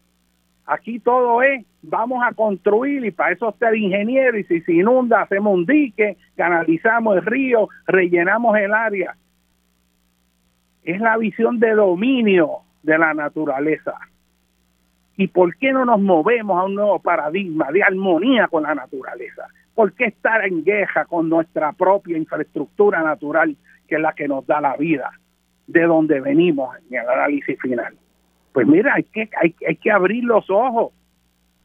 Aquí todo es, vamos a construir y para eso está el ingeniero y si se inunda hacemos un dique, canalizamos el río, rellenamos el área. Es la visión de dominio de la naturaleza. ¿Y por qué no nos movemos a un nuevo paradigma de armonía con la naturaleza? ¿Por qué estar en guerra con nuestra propia infraestructura natural, que es la que nos da la vida, de donde venimos en el análisis final? Pues mira, hay que, hay, que abrir los ojos.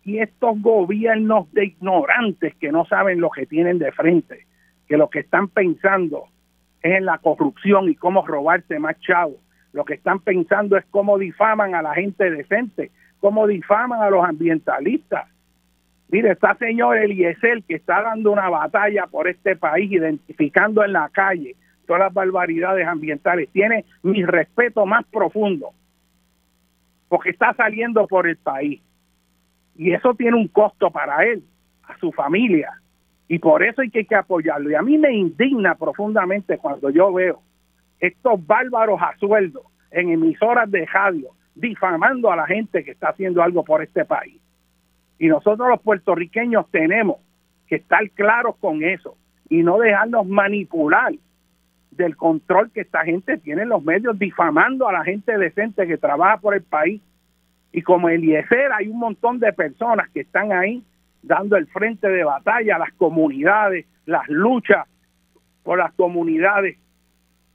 Y estos gobiernos de ignorantes que no saben lo que tienen de frente, que lo que están pensando es en la corrupción y cómo robarse más chavos. Lo que están pensando es cómo difaman a la gente decente, cómo difaman a los ambientalistas. Mire, está señor Eliezer que está dando una batalla por este país, identificando en la calle todas las barbaridades ambientales. Tiene mi respeto más profundo porque está saliendo por el país. Y eso tiene un costo para él, a su familia. Y por eso hay que, apoyarlo. Y a mí me indigna profundamente cuando yo veo estos bárbaros a sueldo en emisoras de radio difamando a la gente que está haciendo algo por este país. Y nosotros los puertorriqueños tenemos que estar claros con eso y no dejarnos manipular del control que esta gente tiene en los medios, difamando a la gente decente que trabaja por el país. Y como Eliezer, hay un montón de personas que están ahí dando el frente de batalla a las comunidades, las luchas por las comunidades,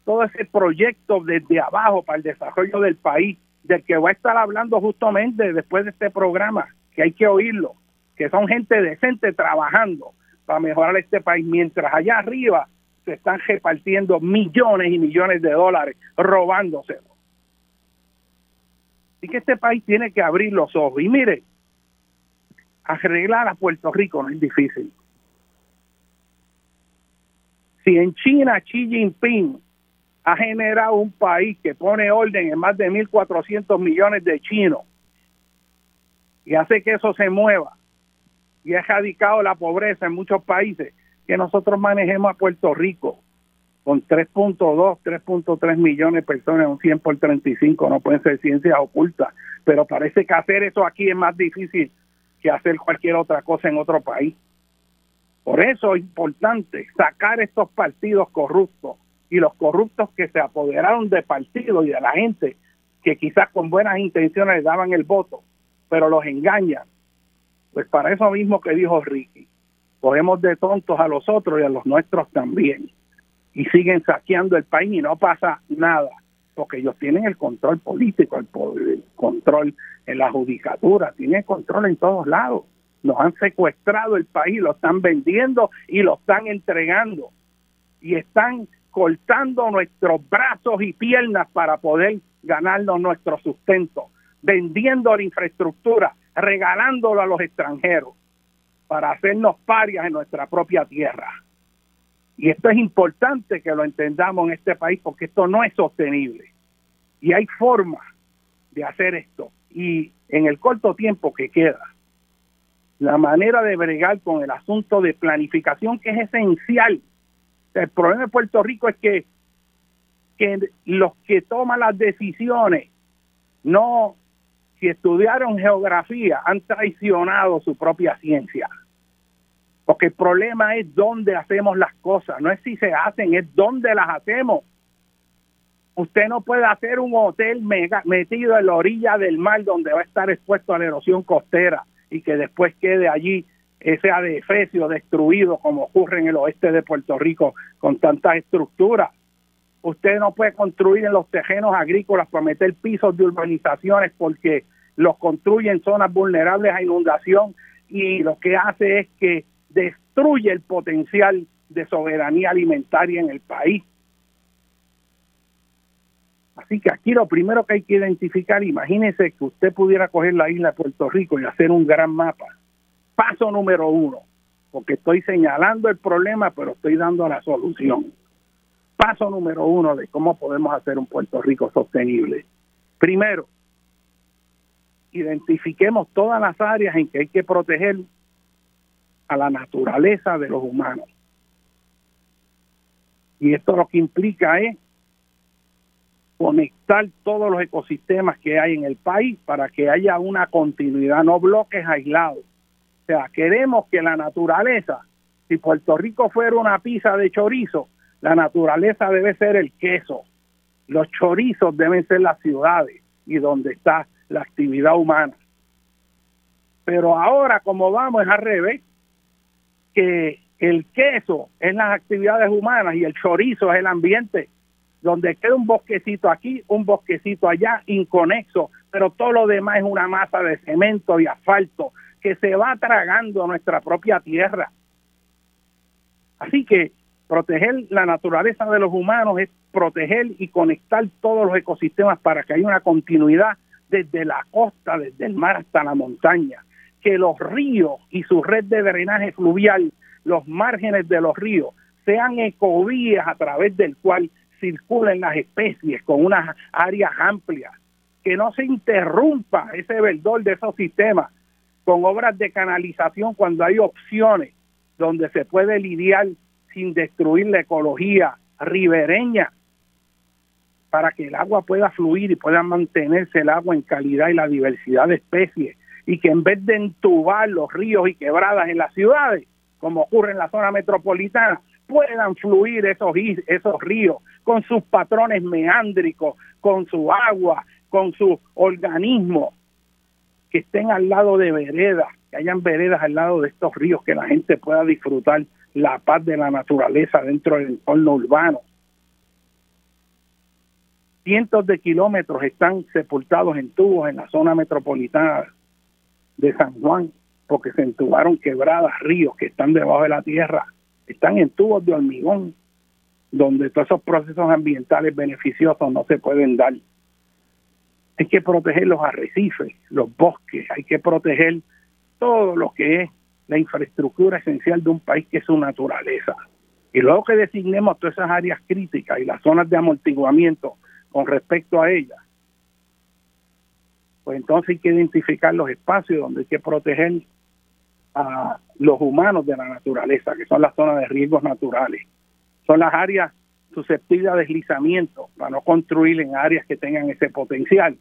todo ese proyecto desde abajo para el desarrollo del país, del que va a estar hablando justamente después de este programa, que hay que oírlo, que son gente decente trabajando para mejorar este país, mientras allá arriba se están repartiendo millones y millones de dólares, robándoselo. Así que este país tiene que abrir los ojos. Y mire, arreglar a Puerto Rico no es difícil. Si en China Xi Jinping ha generado un país que pone orden en más de 1.400 millones de chinos y hace que eso se mueva y ha erradicado la pobreza en muchos países, que nosotros manejemos a Puerto Rico con 3.2, 3.3 millones de personas, un 100 por 35, no pueden ser ciencias ocultas, pero parece que hacer eso aquí es más difícil que hacer cualquier otra cosa en otro país. Por eso es importante sacar estos partidos corruptos y los corruptos que se apoderaron de partidos y de la gente que quizás con buenas intenciones daban el voto, pero los engañan. Pues para eso mismo que dijo Ricky, cogemos de tontos a los otros y a los nuestros también. Y siguen saqueando el país y no pasa nada, porque ellos tienen el control político, el, control en la judicatura, tienen control en todos lados. Nos han secuestrado el país, lo están vendiendo y lo están entregando. Y están cortando nuestros brazos y piernas para poder ganarnos nuestro sustento, vendiendo la infraestructura, regalándolo a los extranjeros para hacernos parias en nuestra propia tierra. Y esto es importante que lo entendamos en este país porque esto no es sostenible. Y hay formas de hacer esto. Y en el corto tiempo que queda, la manera de bregar con el asunto de planificación que es esencial. El problema de Puerto Rico es que, que los que toman las decisiones no, si estudiaron geografía, han traicionado su propia ciencia. Porque el problema es dónde hacemos las cosas, no es si se hacen, es dónde las hacemos. Usted no puede hacer un hotel mega, metido en la orilla del mar donde va a estar expuesto a la erosión costera y que después quede allí ese adefesio destruido como ocurre en el oeste de Puerto Rico con tantas estructuras. Usted no puede construir en los terrenos agrícolas para meter pisos de urbanizaciones porque los construye en zonas vulnerables a inundación y lo que hace es que destruye el potencial de soberanía alimentaria en el país. Así que aquí lo primero que hay que identificar, imagínese que usted pudiera coger la isla de Puerto Rico y hacer un gran mapa. Paso número uno, porque estoy señalando el problema, pero estoy dando la solución. Paso número uno de cómo podemos hacer un Puerto Rico sostenible. Primero, identifiquemos todas las áreas en que hay que proteger a la naturaleza de los humanos. Y esto lo que implica es conectar todos los ecosistemas que hay en el país para que haya una continuidad, no bloques aislados. O sea, queremos que la naturaleza, si Puerto Rico fuera una pizza de chorizo, la naturaleza debe ser el queso. Los chorizos deben ser las ciudades y donde está la actividad humana. Pero ahora, como vamos, es al revés, que el queso es las actividades humanas y el chorizo es el ambiente donde queda un bosquecito aquí, un bosquecito allá, inconexo, pero todo lo demás es una masa de cemento y asfalto que se va tragando nuestra propia tierra. Así que proteger la naturaleza de los humanos es proteger y conectar todos los ecosistemas para que haya una continuidad desde la costa, desde el mar hasta la montaña, que los ríos y su red de drenaje fluvial, los márgenes de los ríos, sean ecovías a través del cual circulen las especies con unas áreas amplias, que no se interrumpa ese verdor de esos sistemas con obras de canalización cuando hay opciones donde se puede lidiar sin destruir la ecología ribereña para que el agua pueda fluir y pueda mantenerse el agua en calidad y la diversidad de especies y que en vez de entubar los ríos y quebradas en las ciudades, como ocurre en la zona metropolitana, puedan fluir esos, esos ríos con sus patrones meándricos, con su agua, con su organismo, que estén al lado de veredas, que hayan veredas al lado de estos ríos, que la gente pueda disfrutar la paz de la naturaleza dentro del entorno urbano. Cientos de kilómetros están sepultados en tubos en la zona metropolitana de San Juan, porque se entubaron quebradas, ríos que están debajo de la tierra están en tubos de hormigón, donde todos esos procesos ambientales beneficiosos no se pueden dar. Hay que proteger los arrecifes, los bosques, hay que proteger todo lo que es la infraestructura esencial de un país que es su naturaleza. Y luego que designemos todas esas áreas críticas y las zonas de amortiguamiento con respecto a ellas, pues entonces hay que identificar los espacios donde hay que proteger a los humanos de la naturaleza, que son las zonas de riesgos naturales. Son las áreas susceptibles a deslizamiento, para no construir en áreas que tengan ese potencial.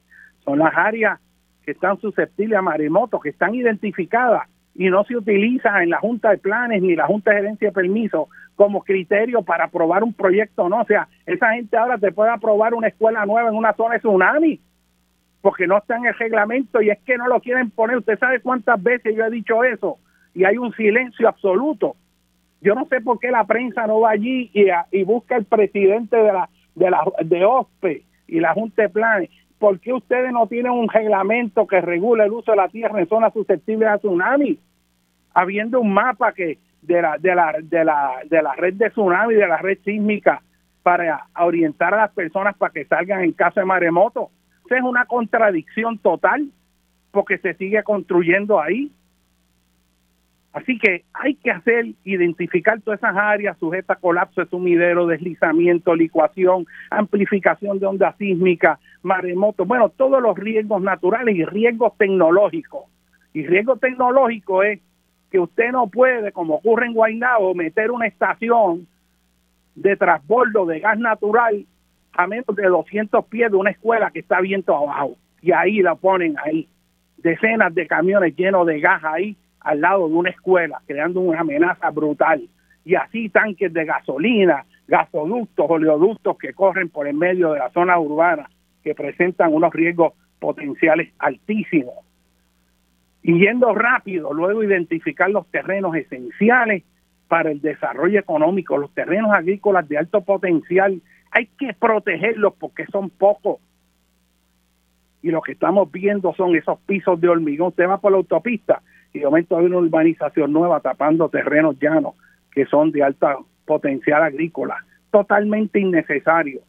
Son las áreas que están susceptibles a maremotos, que están identificadas y no se utilizan en la Junta de Planes ni la Junta de Gerencia de Permiso como criterio para aprobar un proyecto no. O sea, esa gente ahora te puede aprobar una escuela nueva en una zona de tsunami porque no está en el reglamento y es que no lo quieren poner. Usted sabe cuántas veces yo he dicho eso y hay un silencio absoluto. Yo no sé por qué la prensa no va allí y, y busca el presidente de la de la de OSPE y la Junta de Planes. ¿Por qué ustedes no tienen un reglamento que regule el uso de la tierra en zonas susceptibles a tsunami? Habiendo un mapa que de la de la de la de la red de tsunami, de la red sísmica para orientar a las personas para que salgan en caso de maremoto es una contradicción total porque se sigue construyendo ahí. Así que hay que hacer, identificar todas esas áreas sujetas a colapso de sumidero, deslizamiento, licuación, amplificación de onda sísmica, maremotos, bueno, todos los riesgos naturales y riesgos tecnológicos. Y riesgo tecnológico es que usted no puede, como ocurre en Guaynabo, meter una estación de transbordo de gas natural a menos de 200 pies de una escuela que está viento abajo. Y ahí la ponen ahí. Decenas de camiones llenos de gas ahí al lado de una escuela, creando una amenaza brutal. Y así tanques de gasolina, gasoductos, oleoductos que corren por el medio de la zona urbana, que presentan unos riesgos potenciales altísimos. Y yendo rápido, luego identificar los terrenos esenciales para el desarrollo económico, los terrenos agrícolas de alto potencial, hay que protegerlos porque son pocos. Y lo que estamos viendo son esos pisos de hormigón. Usted va por la autopista y de momento hay una urbanización nueva tapando terrenos llanos que son de alta potencial agrícola, totalmente innecesario,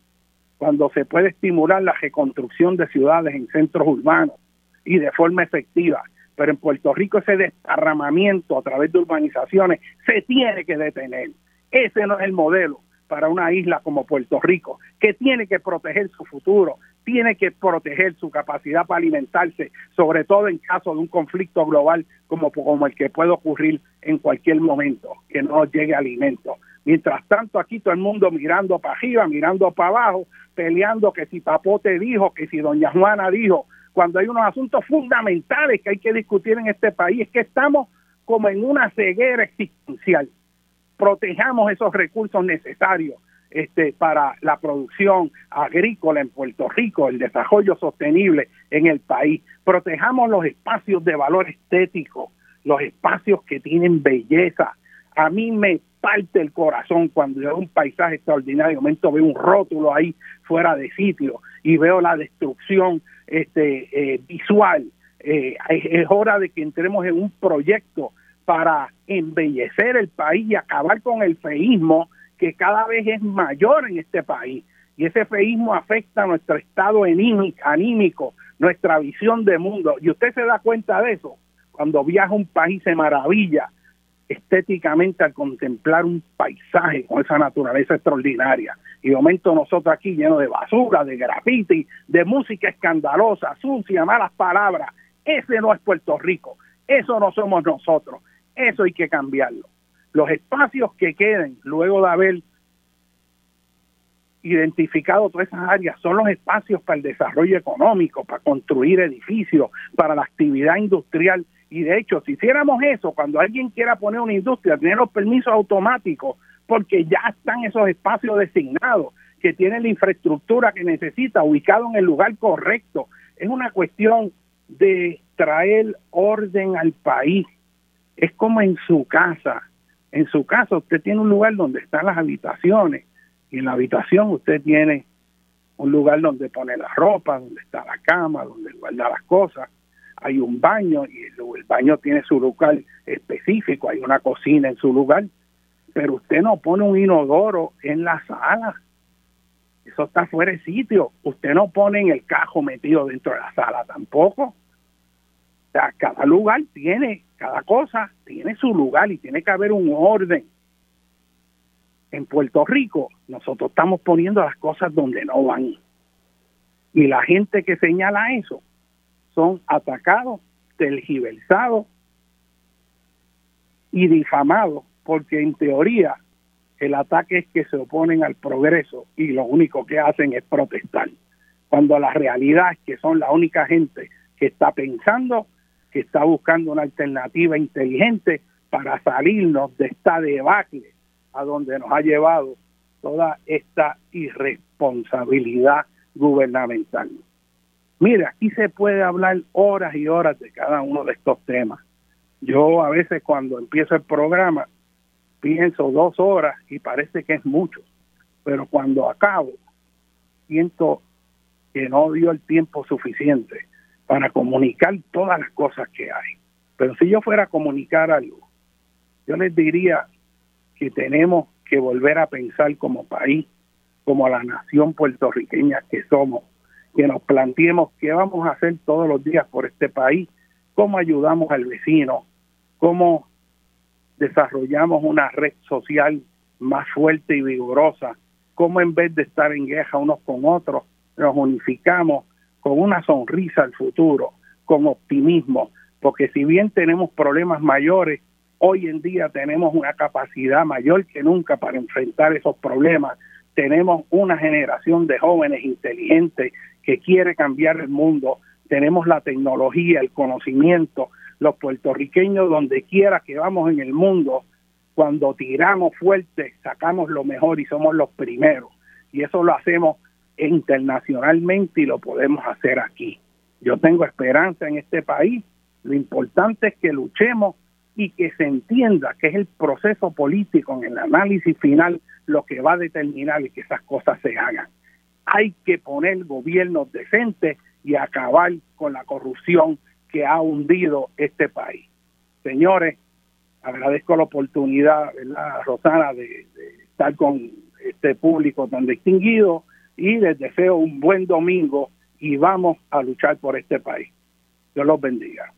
cuando se puede estimular la reconstrucción de ciudades en centros urbanos y de forma efectiva. Pero en Puerto Rico ese desparramamiento a través de urbanizaciones se tiene que detener. Ese no es el modelo para una isla como Puerto Rico, que tiene que proteger su futuro, tiene que proteger su capacidad para alimentarse, sobre todo en caso de un conflicto global como, el que puede ocurrir en cualquier momento, que no llegue alimento. Mientras tanto, aquí todo el mundo mirando para arriba, mirando para abajo, peleando que si Papote dijo, que si Doña Juana dijo, cuando hay unos asuntos fundamentales que hay que discutir en este país, es que estamos como en una ceguera existencial protejamos esos recursos necesarios este, para la producción agrícola en Puerto Rico, el desarrollo sostenible en el país. Protejamos los espacios de valor estético, los espacios que tienen belleza. A mí me parte el corazón cuando veo un paisaje extraordinario, de momento veo un rótulo ahí fuera de sitio y veo la destrucción este, eh, visual. Eh, es hora de que entremos en un proyecto para embellecer el país y acabar con el feísmo que cada vez es mayor en este país. Y ese feísmo afecta nuestro estado anímico, nuestra visión de mundo. Y usted se da cuenta de eso cuando viaja a un país, se maravilla estéticamente al contemplar un paisaje con esa naturaleza extraordinaria. Y de momento nosotros aquí llenos de basura, de graffiti, de música escandalosa, sucia, malas palabras. Ese no es Puerto Rico. Eso no somos nosotros. Eso hay que cambiarlo. Los espacios que queden luego de haber identificado todas esas áreas son los espacios para el desarrollo económico, para construir edificios, para la actividad industrial. Y de hecho, si hiciéramos eso, cuando alguien quiera poner una industria, tener los permisos automáticos, porque ya están esos espacios designados, que tienen la infraestructura que necesita, ubicado en el lugar correcto. Es una cuestión de traer orden al país es como en su casa. En su casa usted tiene un lugar donde están las habitaciones y en la habitación usted tiene un lugar donde pone la ropa, donde está la cama, donde guarda las cosas. Hay un baño y el, baño tiene su lugar específico, hay una cocina en su lugar, pero usted no pone un inodoro en la sala. Eso está fuera de sitio. Usted no pone en el cajo metido dentro de la sala tampoco cada lugar tiene, cada cosa tiene su lugar y tiene que haber un orden. En Puerto Rico nosotros estamos poniendo las cosas donde no van. Y la gente que señala eso son atacados, tergiversados y difamados, porque en teoría el ataque es que se oponen al progreso y lo único que hacen es protestar. Cuando la realidad es que son la única gente que está pensando que está buscando una alternativa inteligente para salirnos de esta debacle a donde nos ha llevado toda esta irresponsabilidad gubernamental. Mire, aquí se puede hablar horas y horas de cada uno de estos temas. Yo a veces cuando empiezo el programa pienso dos horas y parece que es mucho, pero cuando acabo siento que no dio el tiempo suficiente para comunicar todas las cosas que hay. Pero si yo fuera a comunicar algo, yo les diría que tenemos que volver a pensar como país, como la nación puertorriqueña que somos, que nos planteemos qué vamos a hacer todos los días por este país, cómo ayudamos al vecino, cómo desarrollamos una red social más fuerte y vigorosa, cómo en vez de estar en guerra unos con otros, nos unificamos con una sonrisa al futuro, con optimismo, porque si bien tenemos problemas mayores, hoy en día tenemos una capacidad mayor que nunca para enfrentar esos problemas. Tenemos una generación de jóvenes inteligentes que quiere cambiar el mundo. Tenemos la tecnología, el conocimiento. Los puertorriqueños, donde quiera que vamos en el mundo, cuando tiramos fuerte, sacamos lo mejor y somos los primeros. Y eso lo hacemos internacionalmente y lo podemos hacer aquí. Yo tengo esperanza en este país. Lo importante es que luchemos y que se entienda que es el proceso político en el análisis final lo que va a determinar que esas cosas se hagan. Hay que poner gobiernos decentes y acabar con la corrupción que ha hundido este país. Señores, agradezco la oportunidad, ¿verdad, Rosana, de, estar con este público tan distinguido y les deseo un buen domingo y vamos a luchar por este país. Dios los bendiga.